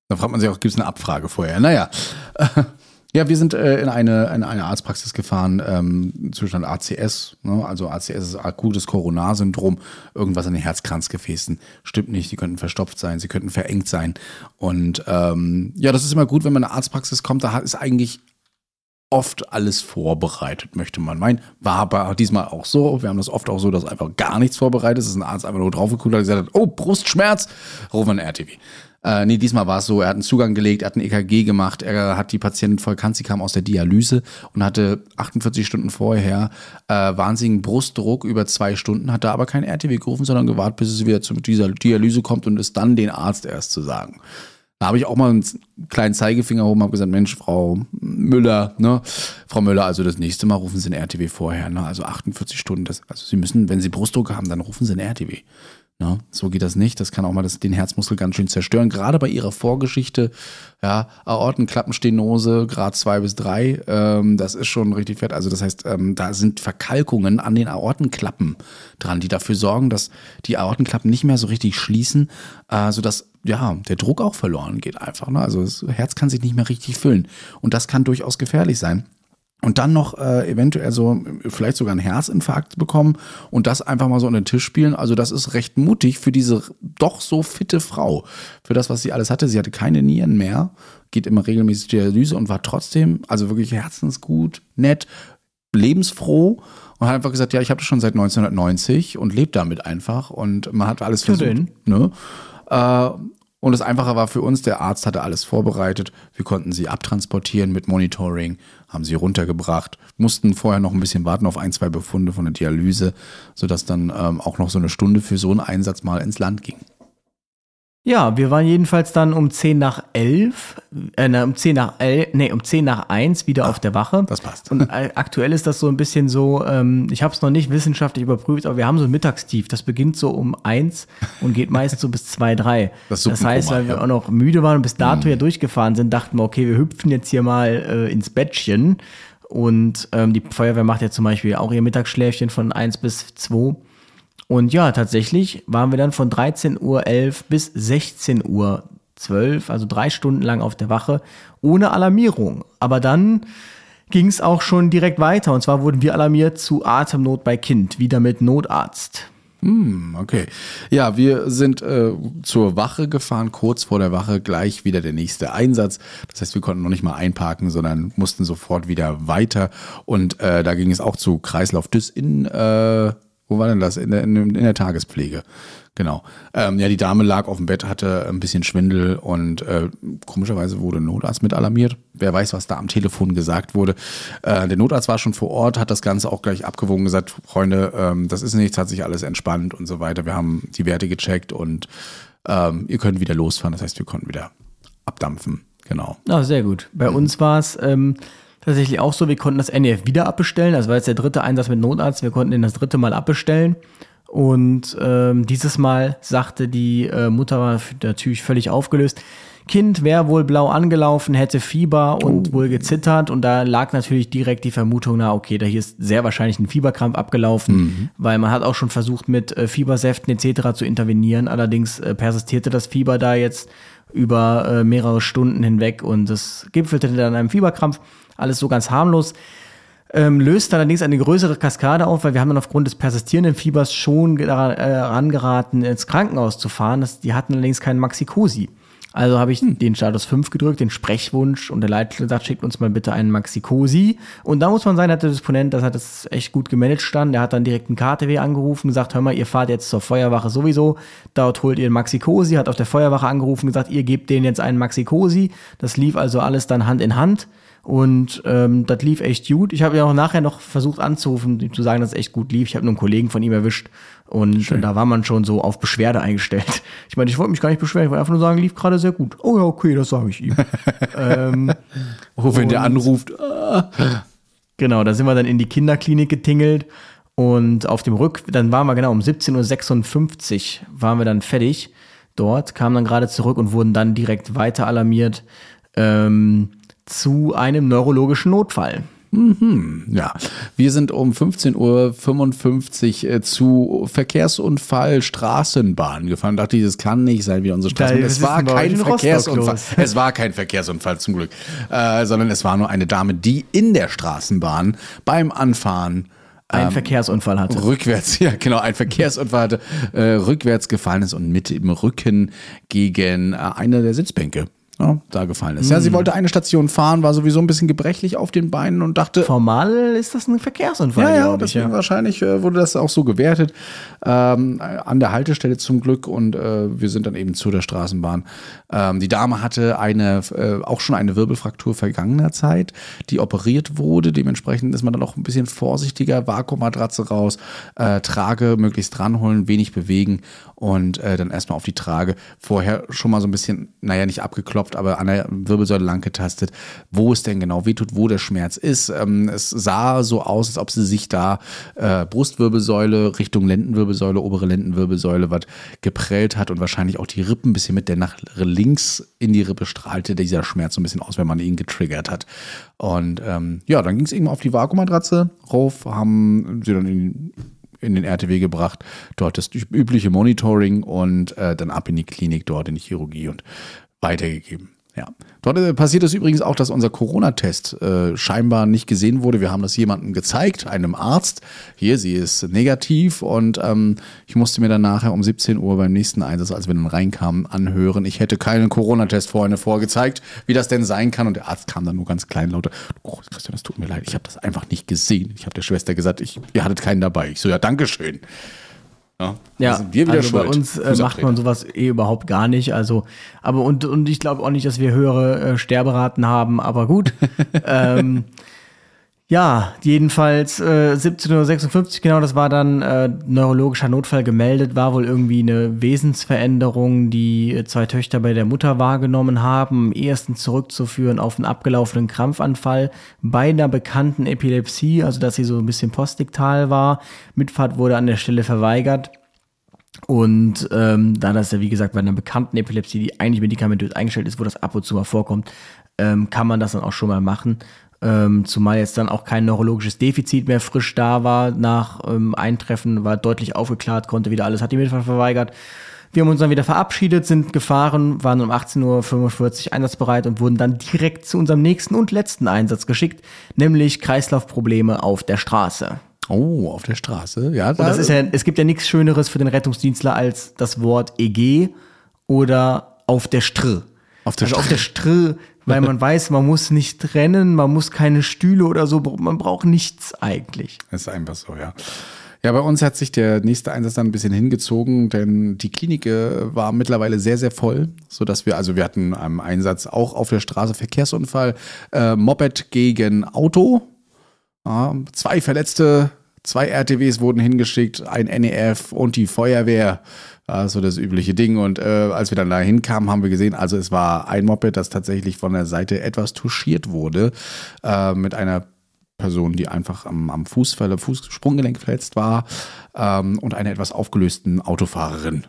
Speaker 1: Da fragt man sich auch, gibt es eine Abfrage vorher? Naja. Ja, wir sind äh, in, eine, in eine Arztpraxis gefahren, ähm, Zustand ACS. Ne? Also ACS ist akutes Coronarsyndrom, irgendwas an den Herzkranzgefäßen. Stimmt nicht, die könnten verstopft sein, sie könnten verengt sein. Und ähm, ja, das ist immer gut, wenn man in eine Arztpraxis kommt, da ist eigentlich oft alles vorbereitet, möchte man meinen. War aber diesmal auch so. Wir haben das oft auch so, dass einfach gar nichts vorbereitet ist. Ein Arzt einfach nur draufgeguckt hat und gesagt hat, oh, Brustschmerz, rufen wir RTW. Äh, nee, diesmal war es so, er hat einen Zugang gelegt, er hat ein EKG gemacht, er hat die Patientin voll kann, sie kam aus der Dialyse und hatte 48 Stunden vorher äh, wahnsinnigen Brustdruck über zwei Stunden, hat da aber kein RTW gerufen, sondern gewartet, bis es wieder zu dieser Dialyse kommt und es dann den Arzt erst zu sagen. Da habe ich auch mal einen kleinen Zeigefinger oben, habe gesagt, Mensch, Frau Müller, ne, Frau Müller, also das nächste Mal rufen Sie ein RTW vorher, ne, also 48 Stunden, das, also Sie müssen, wenn Sie Brustdruck haben, dann rufen Sie ein RTW. Ne? So geht das nicht. Das kann auch mal das, den Herzmuskel ganz schön zerstören. Gerade bei ihrer Vorgeschichte, ja, Aortenklappenstenose, Grad 2 bis 3, ähm, das ist schon richtig fett. Also das heißt, ähm, da sind Verkalkungen an den Aortenklappen dran, die dafür sorgen, dass die Aortenklappen nicht mehr so richtig schließen, äh, sodass ja, der Druck auch verloren geht einfach. Ne? Also das Herz kann sich nicht mehr richtig füllen. Und das kann durchaus gefährlich sein und dann noch äh, eventuell so vielleicht sogar einen Herzinfarkt bekommen und das einfach mal so an den Tisch spielen. Also das ist recht mutig für diese doch so fitte Frau. Für das, was sie alles hatte. Sie hatte keine Nieren mehr, geht immer regelmäßig Dialyse und war trotzdem, also wirklich herzensgut, nett, lebensfroh und hat einfach gesagt, ja, ich habe das schon seit 1990 und lebt damit einfach und man hat alles versucht. Ne? Äh, und das Einfache war für uns, der Arzt hatte alles vorbereitet. Wir konnten sie abtransportieren mit Monitoring, haben sie runtergebracht, mussten vorher noch ein bisschen warten auf ein, zwei Befunde von der Dialyse, sodass dann ähm, auch noch so eine Stunde für so einen Einsatz mal ins Land ging.
Speaker 2: Ja, wir waren jedenfalls dann um 10 nach 11, äh, na, um 10 nach 11, nee, um 10 nach 1 wieder Ach, auf der Wache.
Speaker 1: Das passt.
Speaker 2: Und äh, aktuell ist das so ein bisschen so, ähm, ich habe es noch nicht wissenschaftlich überprüft, aber wir haben so ein Mittagstief. Das beginnt so um 1 und geht meist so bis 2, 3. Das, das heißt, weil wir auch noch müde waren und bis dato mhm. ja durchgefahren sind, dachten wir, okay, wir hüpfen jetzt hier mal äh, ins Bettchen. Und ähm, die Feuerwehr macht ja zum Beispiel auch ihr Mittagsschläfchen von 1 bis 2. Und ja, tatsächlich waren wir dann von 13.11 Uhr bis 16.12 Uhr, also drei Stunden lang auf der Wache, ohne Alarmierung. Aber dann ging es auch schon direkt weiter. Und zwar wurden wir alarmiert zu Atemnot bei Kind, wieder mit Notarzt.
Speaker 1: Hm, okay. Ja, wir sind äh, zur Wache gefahren, kurz vor der Wache gleich wieder der nächste Einsatz. Das heißt, wir konnten noch nicht mal einparken, sondern mussten sofort wieder weiter. Und äh, da ging es auch zu Kreislauf Düss in äh, wo war denn das? In der, in, der Tagespflege. Genau. Ähm, ja, die Dame lag auf dem Bett, hatte ein bisschen Schwindel und äh, komischerweise wurde Notarzt mit alarmiert. Wer weiß, was da am Telefon gesagt wurde. Äh, der Notarzt war schon vor Ort, hat das Ganze auch gleich abgewogen, gesagt, Freunde, ähm, das ist nichts, hat sich alles entspannt und so weiter. Wir haben die Werte gecheckt und ähm, ihr könnt wieder losfahren. Das heißt, wir konnten wieder abdampfen. Genau.
Speaker 2: Ah, sehr gut. Bei mhm. uns war es ähm, tatsächlich auch so, wir konnten das NEF wieder abbestellen. Das war jetzt der dritte Einsatz mit Notarzt. Wir konnten den das dritte Mal abbestellen. Und ähm, dieses Mal sagte die äh, Mutter, war natürlich völlig aufgelöst, Kind wäre wohl blau angelaufen, hätte Fieber und oh. wohl gezittert. Und da lag natürlich direkt die Vermutung, na okay, da hier ist sehr wahrscheinlich ein Fieberkrampf abgelaufen, mhm. weil man hat auch schon versucht, mit äh, Fiebersäften etc. zu intervenieren. Allerdings äh, persistierte das Fieber da jetzt über äh, mehrere Stunden hinweg und es gipfelte dann in einem Fieberkrampf. Alles so ganz harmlos. Ähm, löst allerdings eine größere Kaskade auf, weil wir haben dann aufgrund des persistierenden Fiebers schon daran äh, angeraten, ins Krankenhaus zu fahren. Das, die hatten allerdings keinen Maxi-Cosi. Also habe ich hm. den Status 5 gedrückt, den Sprechwunsch und der Leiter sagt, schickt uns mal bitte einen Maxi-Cosi. Und da muss man sagen, hat der Disponent, das hat das echt gut gemanagt dann. Der hat dann direkt einen KTW angerufen, gesagt, hör mal, ihr fahrt jetzt zur Feuerwache sowieso, dort holt ihr einen Maxi-Cosi, hat auf der Feuerwache angerufen, gesagt, ihr gebt denen jetzt einen Maxi-Cosi. Das lief also alles dann Hand in Hand. Und ähm, das lief echt gut. Ich habe ja auch nachher noch versucht anzurufen, zu sagen, dass es echt gut lief. Ich habe nur einen Kollegen von ihm erwischt und Schön. da war man schon so auf Beschwerde eingestellt. Ich meine, ich wollte mich gar nicht beschweren, ich wollte einfach nur sagen, lief gerade sehr gut. Oh ja, okay, das sage ich ihm. ähm,
Speaker 1: oh, wenn der anruft. Ah.
Speaker 2: Genau, da sind wir dann in die Kinderklinik getingelt und auf dem Rück, dann waren wir genau um 17.56 Uhr waren wir dann fertig dort, kamen dann gerade zurück und wurden dann direkt weiter alarmiert. Ähm, zu einem neurologischen Notfall.
Speaker 1: Mhm, ja, wir sind um 15.55 Uhr äh, zu Verkehrsunfall Straßenbahn gefahren. Dachte ich, das kann nicht sein wie unsere Straßenbahn. Es war kein Verkehrsunfall. Es war kein Verkehrsunfall zum Glück, äh, sondern es war nur eine Dame, die in der Straßenbahn beim Anfahren
Speaker 2: ein ähm, Verkehrsunfall hatte.
Speaker 1: Rückwärts, ja, genau, ein Verkehrsunfall hatte, äh, rückwärts gefallen ist und mit dem Rücken gegen äh, eine der Sitzbänke ja, da gefallen ist. Ja, sie wollte eine Station fahren, war sowieso ein bisschen gebrechlich auf den Beinen und dachte,
Speaker 2: Formal ist das ein Verkehrsunfall,
Speaker 1: ja, ja,
Speaker 2: glaube ich.
Speaker 1: deswegen
Speaker 2: Ja.
Speaker 1: wahrscheinlich äh, wurde das auch so gewertet. Ähm, an der Haltestelle zum Glück und äh, wir sind dann eben zu der Straßenbahn. Ähm, die Dame hatte eine, äh, auch schon eine Wirbelfraktur vergangener Zeit, die operiert wurde. Dementsprechend ist man dann auch ein bisschen vorsichtiger. Vakuummatratze raus, äh, Trage möglichst dranholen, wenig bewegen und äh, dann erstmal auf die Trage. Vorher schon mal so ein bisschen, naja, nicht abgeklopft, aber an der Wirbelsäule lang getastet, wo es denn genau wehtut, wo der Schmerz ist. Ähm, es sah so aus, als ob sie sich da äh, Brustwirbelsäule Richtung Lendenwirbelsäule, obere Lendenwirbelsäule, was geprellt hat und wahrscheinlich auch die Rippen ein bisschen mit der nach links in die Rippe strahlte dieser Schmerz so ein bisschen aus, wenn man ihn getriggert hat. Und ähm, ja, dann ging es eben auf die Vakuummatratze rauf, haben sie dann in in den RTW gebracht, dort das übliche Monitoring und äh, dann ab in die Klinik, dort in die Chirurgie und weitergegeben. Ja. Dort äh, passiert es übrigens auch, dass unser Corona-Test äh, scheinbar nicht gesehen wurde. Wir haben das jemandem gezeigt, einem Arzt. Hier, sie ist negativ und ähm, ich musste mir dann nachher um 17 Uhr beim nächsten Einsatz, als wir dann reinkamen, anhören. Ich hätte keinen Corona-Test vorhin vorgezeigt, wie das denn sein kann. Und der Arzt kam dann nur ganz kleinlaut. Oh, Christian, das tut mir leid, ich habe das einfach nicht gesehen. Ich habe der Schwester gesagt, ich, ihr hattet keinen dabei. Ich so, ja, Dankeschön. Ja,
Speaker 2: Ja,
Speaker 1: sind wir wieder
Speaker 2: also bei
Speaker 1: schuld.
Speaker 2: uns äh, macht man sowas eh überhaupt gar nicht. Also, aber und, und ich glaube auch nicht, dass wir höhere äh, Sterberaten haben, aber gut. ähm, ja, jedenfalls äh, 17.56 Uhr, genau, das war dann äh, neurologischer Notfall gemeldet, war wohl irgendwie eine Wesensveränderung, die äh, zwei Töchter bei der Mutter wahrgenommen haben, am ehesten zurückzuführen auf einen abgelaufenen Krampfanfall bei einer bekannten Epilepsie, also dass sie so ein bisschen postiktal war. Mitfahrt wurde an der Stelle verweigert. Und ähm, da das ja, wie gesagt, bei einer bekannten Epilepsie, die eigentlich medikamentös eingestellt ist, wo das ab und zu mal vorkommt, ähm, kann man das dann auch schon mal machen. Ähm, zumal jetzt dann auch kein neurologisches Defizit mehr frisch da war nach ähm, Eintreffen, war deutlich aufgeklärt, konnte wieder alles, hat die Mitfahrt verweigert. Wir haben uns dann wieder verabschiedet, sind gefahren, waren um 18.45 Uhr einsatzbereit und wurden dann direkt zu unserem nächsten und letzten Einsatz geschickt, nämlich Kreislaufprobleme auf der Straße.
Speaker 1: Oh, auf der Straße. Ja,
Speaker 2: Und das ist ja, es gibt ja nichts Schöneres für den Rettungsdienstler als das Wort EG oder auf der Str.
Speaker 1: Auf der
Speaker 2: also auf
Speaker 1: Str.
Speaker 2: der Str, weil man weiß, man muss nicht rennen, man muss keine Stühle oder so, man braucht nichts eigentlich.
Speaker 1: Das ist einfach so, ja. Ja, bei uns hat sich der nächste Einsatz dann ein bisschen hingezogen, denn die Klinik äh, war mittlerweile sehr, sehr voll, so dass wir, also wir hatten einen Einsatz auch auf der Straße Verkehrsunfall, äh, Moped gegen Auto, ja, zwei Verletzte, zwei RTWs wurden hingeschickt, ein NEF und die Feuerwehr. Also das übliche Ding. Und äh, als wir dann da hinkamen, haben wir gesehen, also es war ein Moped, das tatsächlich von der Seite etwas touchiert wurde, äh, mit einer Person, die einfach am, am Fußfall, Fußsprunggelenk verletzt war ähm, und einer etwas aufgelösten Autofahrerin.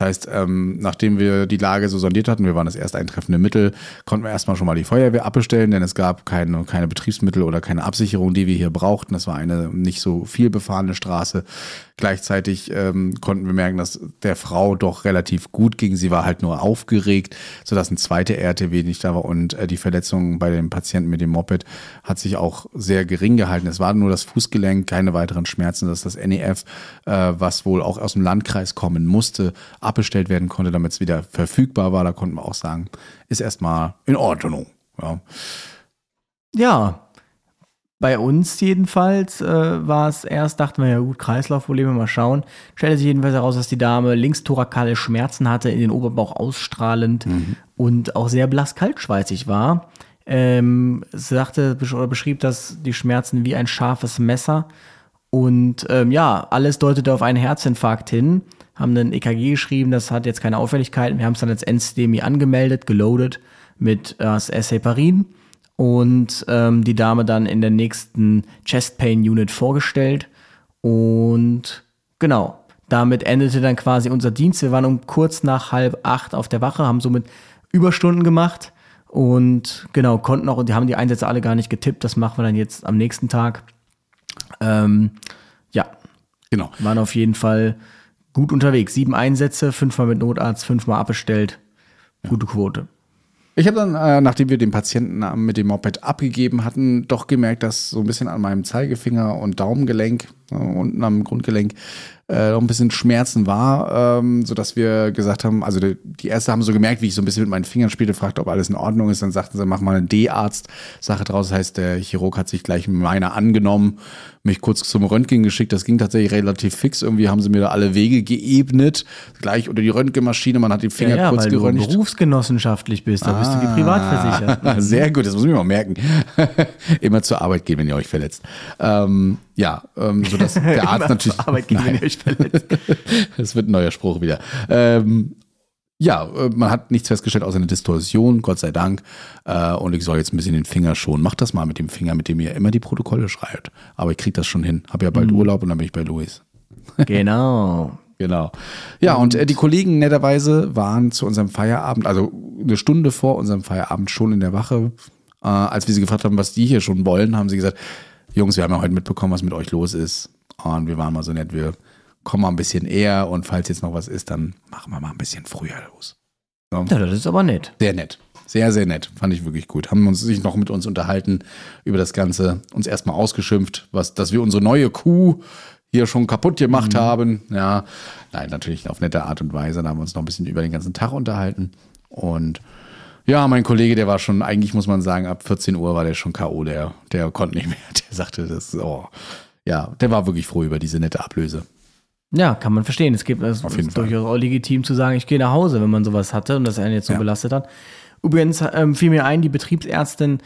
Speaker 1: Das heißt, ähm, nachdem wir die Lage so sondiert hatten, wir waren das erst eintreffende Mittel, konnten wir erstmal schon mal die Feuerwehr abbestellen, denn es gab keine, keine Betriebsmittel oder keine Absicherung, die wir hier brauchten. Das war eine nicht so viel befahrene Straße. Gleichzeitig ähm, konnten wir merken, dass der Frau doch relativ gut ging. Sie war halt nur aufgeregt, sodass ein zweiter RTW nicht da war und äh, die Verletzung bei dem Patienten mit dem Moped hat sich auch sehr gering gehalten. Es war nur das Fußgelenk, keine weiteren Schmerzen. Das ist das NEF, äh, was wohl auch aus dem Landkreis kommen musste, abbestellt werden konnte, damit es wieder verfügbar war. Da konnten wir auch sagen, ist erstmal in Ordnung. Ja.
Speaker 2: Ja, bei uns jedenfalls äh, war es erst, dachten wir ja gut, Kreislaufprobleme, mal schauen. Stellte sich jedenfalls heraus, dass die Dame linkstorakale Schmerzen hatte, in den Oberbauch ausstrahlend und auch sehr blass kaltschweißig war. Ähm, sie sagte oder beschrieb das die Schmerzen wie ein scharfes Messer. Und ähm, ja, alles deutete auf einen Herzinfarkt hin. Haben dann EKG geschrieben, das hat jetzt keine Auffälligkeiten. Wir haben es dann als NSTEMI angemeldet, geloadet mit äh, das Heparin und ähm, die Dame dann in der nächsten Chest Pain Unit vorgestellt. Und genau, damit endete dann quasi unser Dienst. Wir waren um kurz nach halb acht auf der Wache, haben somit Überstunden gemacht und genau, konnten auch, und die haben die Einsätze alle gar nicht getippt. Das machen wir dann jetzt am nächsten Tag. Ähm, ja,
Speaker 1: Genau.
Speaker 2: waren auf jeden Fall gut unterwegs. Sieben Einsätze, fünfmal mit Notarzt, fünfmal abbestellt. Gute Quote.
Speaker 1: Ich habe dann, äh, nachdem wir den Patienten äh, mit dem Moped abgegeben hatten, doch gemerkt, dass so ein bisschen an meinem Zeigefinger und Daumengelenk, unten am Grundgelenk äh, noch ein bisschen Schmerzen war, ähm, sodass wir gesagt haben, also die, die Ärzte haben so gemerkt, wie ich so ein bisschen mit meinen Fingern spielte, fragte, ob alles in Ordnung ist. Dann sagten sie, mach mal eine D-Arzt-Sache draus. Das heißt, der Chirurg hat sich gleich meiner angenommen, mich kurz zum Röntgen geschickt. Das ging tatsächlich relativ fix. Irgendwie haben sie mir da alle Wege geebnet, gleich unter die Röntgenmaschine. Man hat die Finger
Speaker 2: ja, ja,
Speaker 1: kurz
Speaker 2: weil
Speaker 1: geröntgt.
Speaker 2: du berufsgenossenschaftlich bist, da bist du wie privat versichert.
Speaker 1: Sehr gut, das muss ich mir mal merken. Immer zur Arbeit gehen, wenn ihr euch verletzt. Ähm, ja, ähm, so dass der Arzt natürlich.
Speaker 2: zur Arbeit gehen, wenn ihr euch verletzt.
Speaker 1: Das wird ein neuer Spruch wieder. Ähm, ja, äh, man hat nichts festgestellt außer eine Distorsion, Gott sei Dank. Äh, und ich soll jetzt ein bisschen den Finger schonen. Macht das mal mit dem Finger, mit dem ihr immer die Protokolle schreibt. Aber ich krieg das schon hin. Hab ja bald Urlaub und dann bin ich bei Luis.
Speaker 2: Genau.
Speaker 1: Genau. Ja, und äh, die Kollegen netterweise waren zu unserem Feierabend, also eine Stunde vor unserem Feierabend schon in der Wache. Äh, als wir sie gefragt haben, was die hier schon wollen, haben sie gesagt, Jungs, wir haben ja heute mitbekommen, was mit euch los ist. Und wir waren mal so nett, wir kommen mal ein bisschen eher und falls jetzt noch was ist, dann machen wir mal ein bisschen früher los.
Speaker 2: Ja, das ist aber nett.
Speaker 1: Sehr nett. Sehr, sehr nett. Fand ich wirklich gut. Haben uns sich noch mit uns unterhalten über das Ganze, uns erstmal ausgeschimpft, was, dass wir unsere neue Kuh hier schon kaputt gemacht haben. Ja, nein, natürlich auf nette Art und Weise. Da haben wir uns noch ein bisschen über den ganzen Tag unterhalten. Und ja, mein Kollege, der war schon, eigentlich muss man sagen, ab 14 Uhr war der schon K.O., der, der konnte nicht mehr. Der sagte, das, oh, ja, der war wirklich froh über diese nette Ablöse.
Speaker 2: Ja, kann man verstehen. Es gibt es ist
Speaker 1: Fall.
Speaker 2: durchaus auch legitim zu sagen, ich gehe nach Hause, wenn man sowas hatte und das einen jetzt so
Speaker 1: Ja.
Speaker 2: belastet hat. Übrigens ähm, fiel mir ein, die Betriebsärztin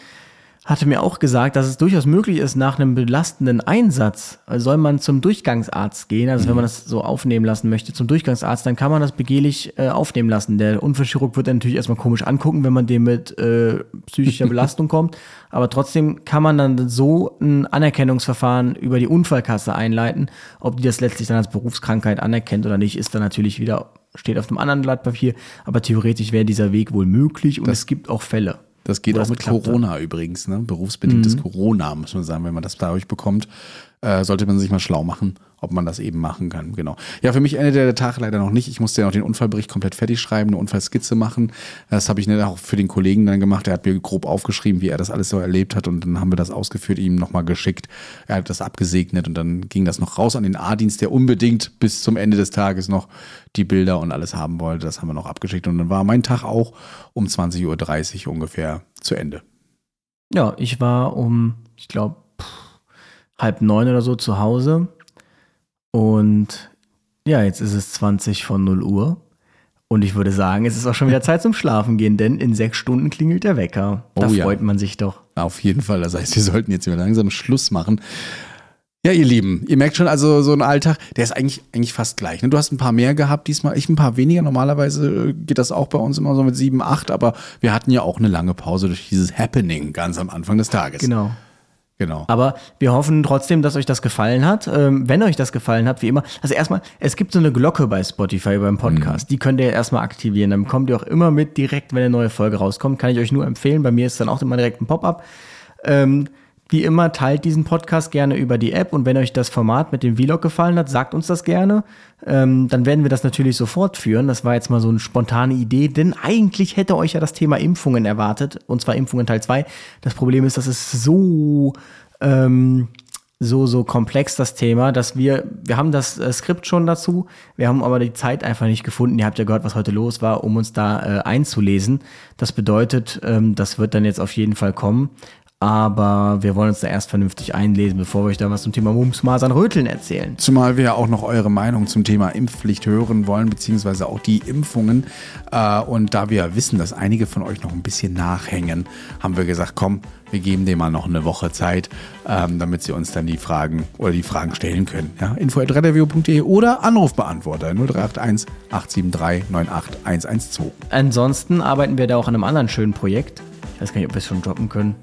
Speaker 2: hatte mir auch gesagt, dass es durchaus möglich ist, nach einem belastenden Einsatz äh, soll man zum Durchgangsarzt gehen. Also wenn man das so aufnehmen lassen möchte, zum Durchgangsarzt, dann kann man das begehlich äh, aufnehmen lassen. Der Unfallchirurg wird dann natürlich erstmal komisch angucken, wenn man dem mit äh, psychischer Belastung kommt. Aber trotzdem kann man dann so ein Anerkennungsverfahren über die Unfallkasse einleiten. Ob die das letztlich dann als Berufskrankheit anerkennt oder nicht, ist dann natürlich wieder, steht auf dem anderen Blatt Papier. Aber theoretisch wäre dieser Weg wohl möglich und es gibt auch Fälle.
Speaker 1: Das geht
Speaker 2: Wo
Speaker 1: auch mit. Corona übrigens, ne? Berufsbedingtes Corona, muss man sagen. Wenn man das dadurch bekommt, äh, sollte man sich mal schlau machen, ob man das eben machen kann. Genau. Ja, für mich endete der Tag leider noch nicht. Ich musste ja noch den Unfallbericht komplett fertig schreiben, eine Unfallskizze machen. Das habe ich nicht auch für den Kollegen dann gemacht. Er hat mir grob aufgeschrieben, wie er das alles so erlebt hat und dann haben wir das ausgeführt, ihm nochmal geschickt. Er hat das abgesegnet und dann ging das noch raus an den A-Dienst, der unbedingt bis zum Ende des Tages noch die Bilder und alles haben wollte. Das haben wir noch abgeschickt und dann war mein Tag auch um 20.30 Uhr ungefähr zu Ende.
Speaker 2: Ja, ich war um, ich glaube, halb neun oder so zu Hause. Und ja, jetzt ist es 20 von 0 Uhr. Und ich würde sagen, es ist auch schon wieder Zeit zum Schlafen gehen, denn in sechs Stunden klingelt der Wecker. Da
Speaker 1: Oh ja.
Speaker 2: freut man sich doch.
Speaker 1: Auf jeden Fall. Das heißt, wir sollten jetzt wieder langsam Schluss machen. Ja, ihr Lieben, ihr merkt schon, also so ein Alltag, der ist eigentlich, eigentlich fast gleich. Ne? Du hast ein paar mehr gehabt diesmal, ich ein paar weniger. Normalerweise geht das auch bei uns immer so mit sieben, acht, aber wir hatten ja auch eine lange Pause durch dieses Happening ganz am Anfang des Tages.
Speaker 2: Genau.
Speaker 1: Genau.
Speaker 2: Aber wir hoffen trotzdem, dass euch das gefallen hat. Ähm, wenn euch das gefallen hat, wie immer. Also erstmal, es gibt so eine Glocke bei Spotify beim Podcast. Die könnt ihr erstmal aktivieren. Dann bekommt ihr auch immer mit direkt, wenn eine neue Folge rauskommt. Kann ich euch nur empfehlen. Bei mir ist dann auch immer direkt ein Pop-up. Ähm, wie immer, teilt diesen Podcast gerne über die App und wenn euch das Format mit dem Vlog gefallen hat, sagt uns das gerne. Ähm, dann werden wir das natürlich so fortführen. Das war jetzt mal so eine spontane Idee, denn eigentlich hätte euch ja das Thema Impfungen erwartet, und zwar Impfungen Teil 2. Das Problem ist, dass es so ähm, so, so komplex das Thema, dass wir, wir haben das äh, Skript schon dazu, wir haben aber die Zeit einfach nicht gefunden. Ihr habt ja gehört, was heute los war, um uns da äh, einzulesen. Das bedeutet, ähm, das wird dann jetzt auf jeden Fall kommen. Aber wir wollen uns da erst vernünftig einlesen, bevor wir euch da was zum Thema Mumps, Masern, Röteln erzählen.
Speaker 1: Zumal wir ja auch noch eure Meinung zum Thema Impfpflicht hören wollen, beziehungsweise auch die Impfungen. Äh, Und da wir ja wissen, dass einige von euch noch ein bisschen nachhängen, haben wir gesagt, komm, wir geben dem mal noch eine Woche Zeit, ähm, damit sie uns dann die Fragen oder die Fragen stellen können. Ja, info.redderview.de oder Anrufbeantworter 0381 873 98112.
Speaker 2: Ansonsten arbeiten wir da auch an einem anderen schönen Projekt. Ich weiß gar nicht, ob wir es schon droppen können.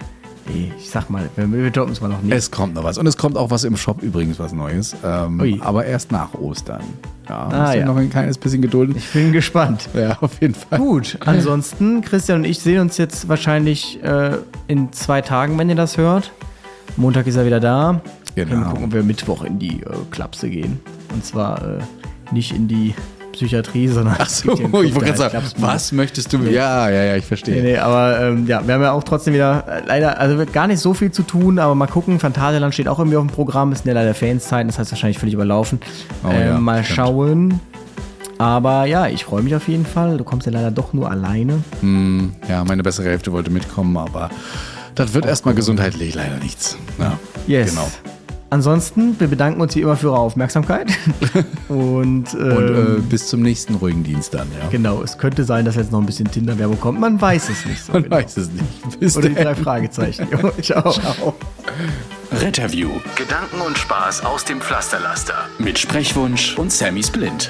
Speaker 2: Ich sag mal, wir, droppen es mal noch nicht.
Speaker 1: Es kommt noch was. Und es kommt auch was im Shop übrigens, was Neues. Ähm, aber erst nach Ostern. Ja,
Speaker 2: Ah, ja.
Speaker 1: noch ein kleines bisschen gedulden.
Speaker 2: Ich bin gespannt.
Speaker 1: Ja, auf jeden Fall.
Speaker 2: Gut, ansonsten, Christian und ich sehen uns jetzt wahrscheinlich äh, in zwei Tagen, wenn ihr das hört. Montag ist er wieder da.
Speaker 1: Genau.
Speaker 2: Können wir gucken, ob wir Mittwoch in die äh, Klapse gehen. Und zwar äh, nicht in die Psychiatrie, sondern
Speaker 1: Ach so, ich wollte gerade sagen, was möchtest du? Nee. Ja, ja, ja, ich verstehe.
Speaker 2: Nee, nee, aber ähm, ja, wir haben ja auch trotzdem wieder äh, leider, also wird gar nicht so viel zu tun, aber mal gucken. Phantasialand steht auch irgendwie auf dem Programm, ist ja leider Fanszeiten, das heißt wahrscheinlich völlig überlaufen. Oh, ähm, ja, mal stimmt. schauen. Aber ja, ich freue mich auf jeden Fall. Du kommst ja leider doch nur alleine.
Speaker 1: Hm, ja, meine bessere Hälfte wollte mitkommen, aber das wird erstmal gesundheitlich leider nichts. Ja,
Speaker 2: yes. Genau. Ansonsten, wir bedanken uns wie immer für eure Aufmerksamkeit.
Speaker 1: und, ähm, und äh, bis zum nächsten ruhigen Dienst dann, ja.
Speaker 2: Genau, es könnte sein, dass jetzt noch ein bisschen Tinder-Werbung kommt. Man weiß es nicht so.
Speaker 1: Man genau. weiß es nicht.
Speaker 2: Bis Oder die drei Fragezeichen. Jo, ciao. ciao.
Speaker 4: Retterview. Gedanken und Spaß aus dem Pflasterlaster. Mit Sprechwunsch und Sammy Splint.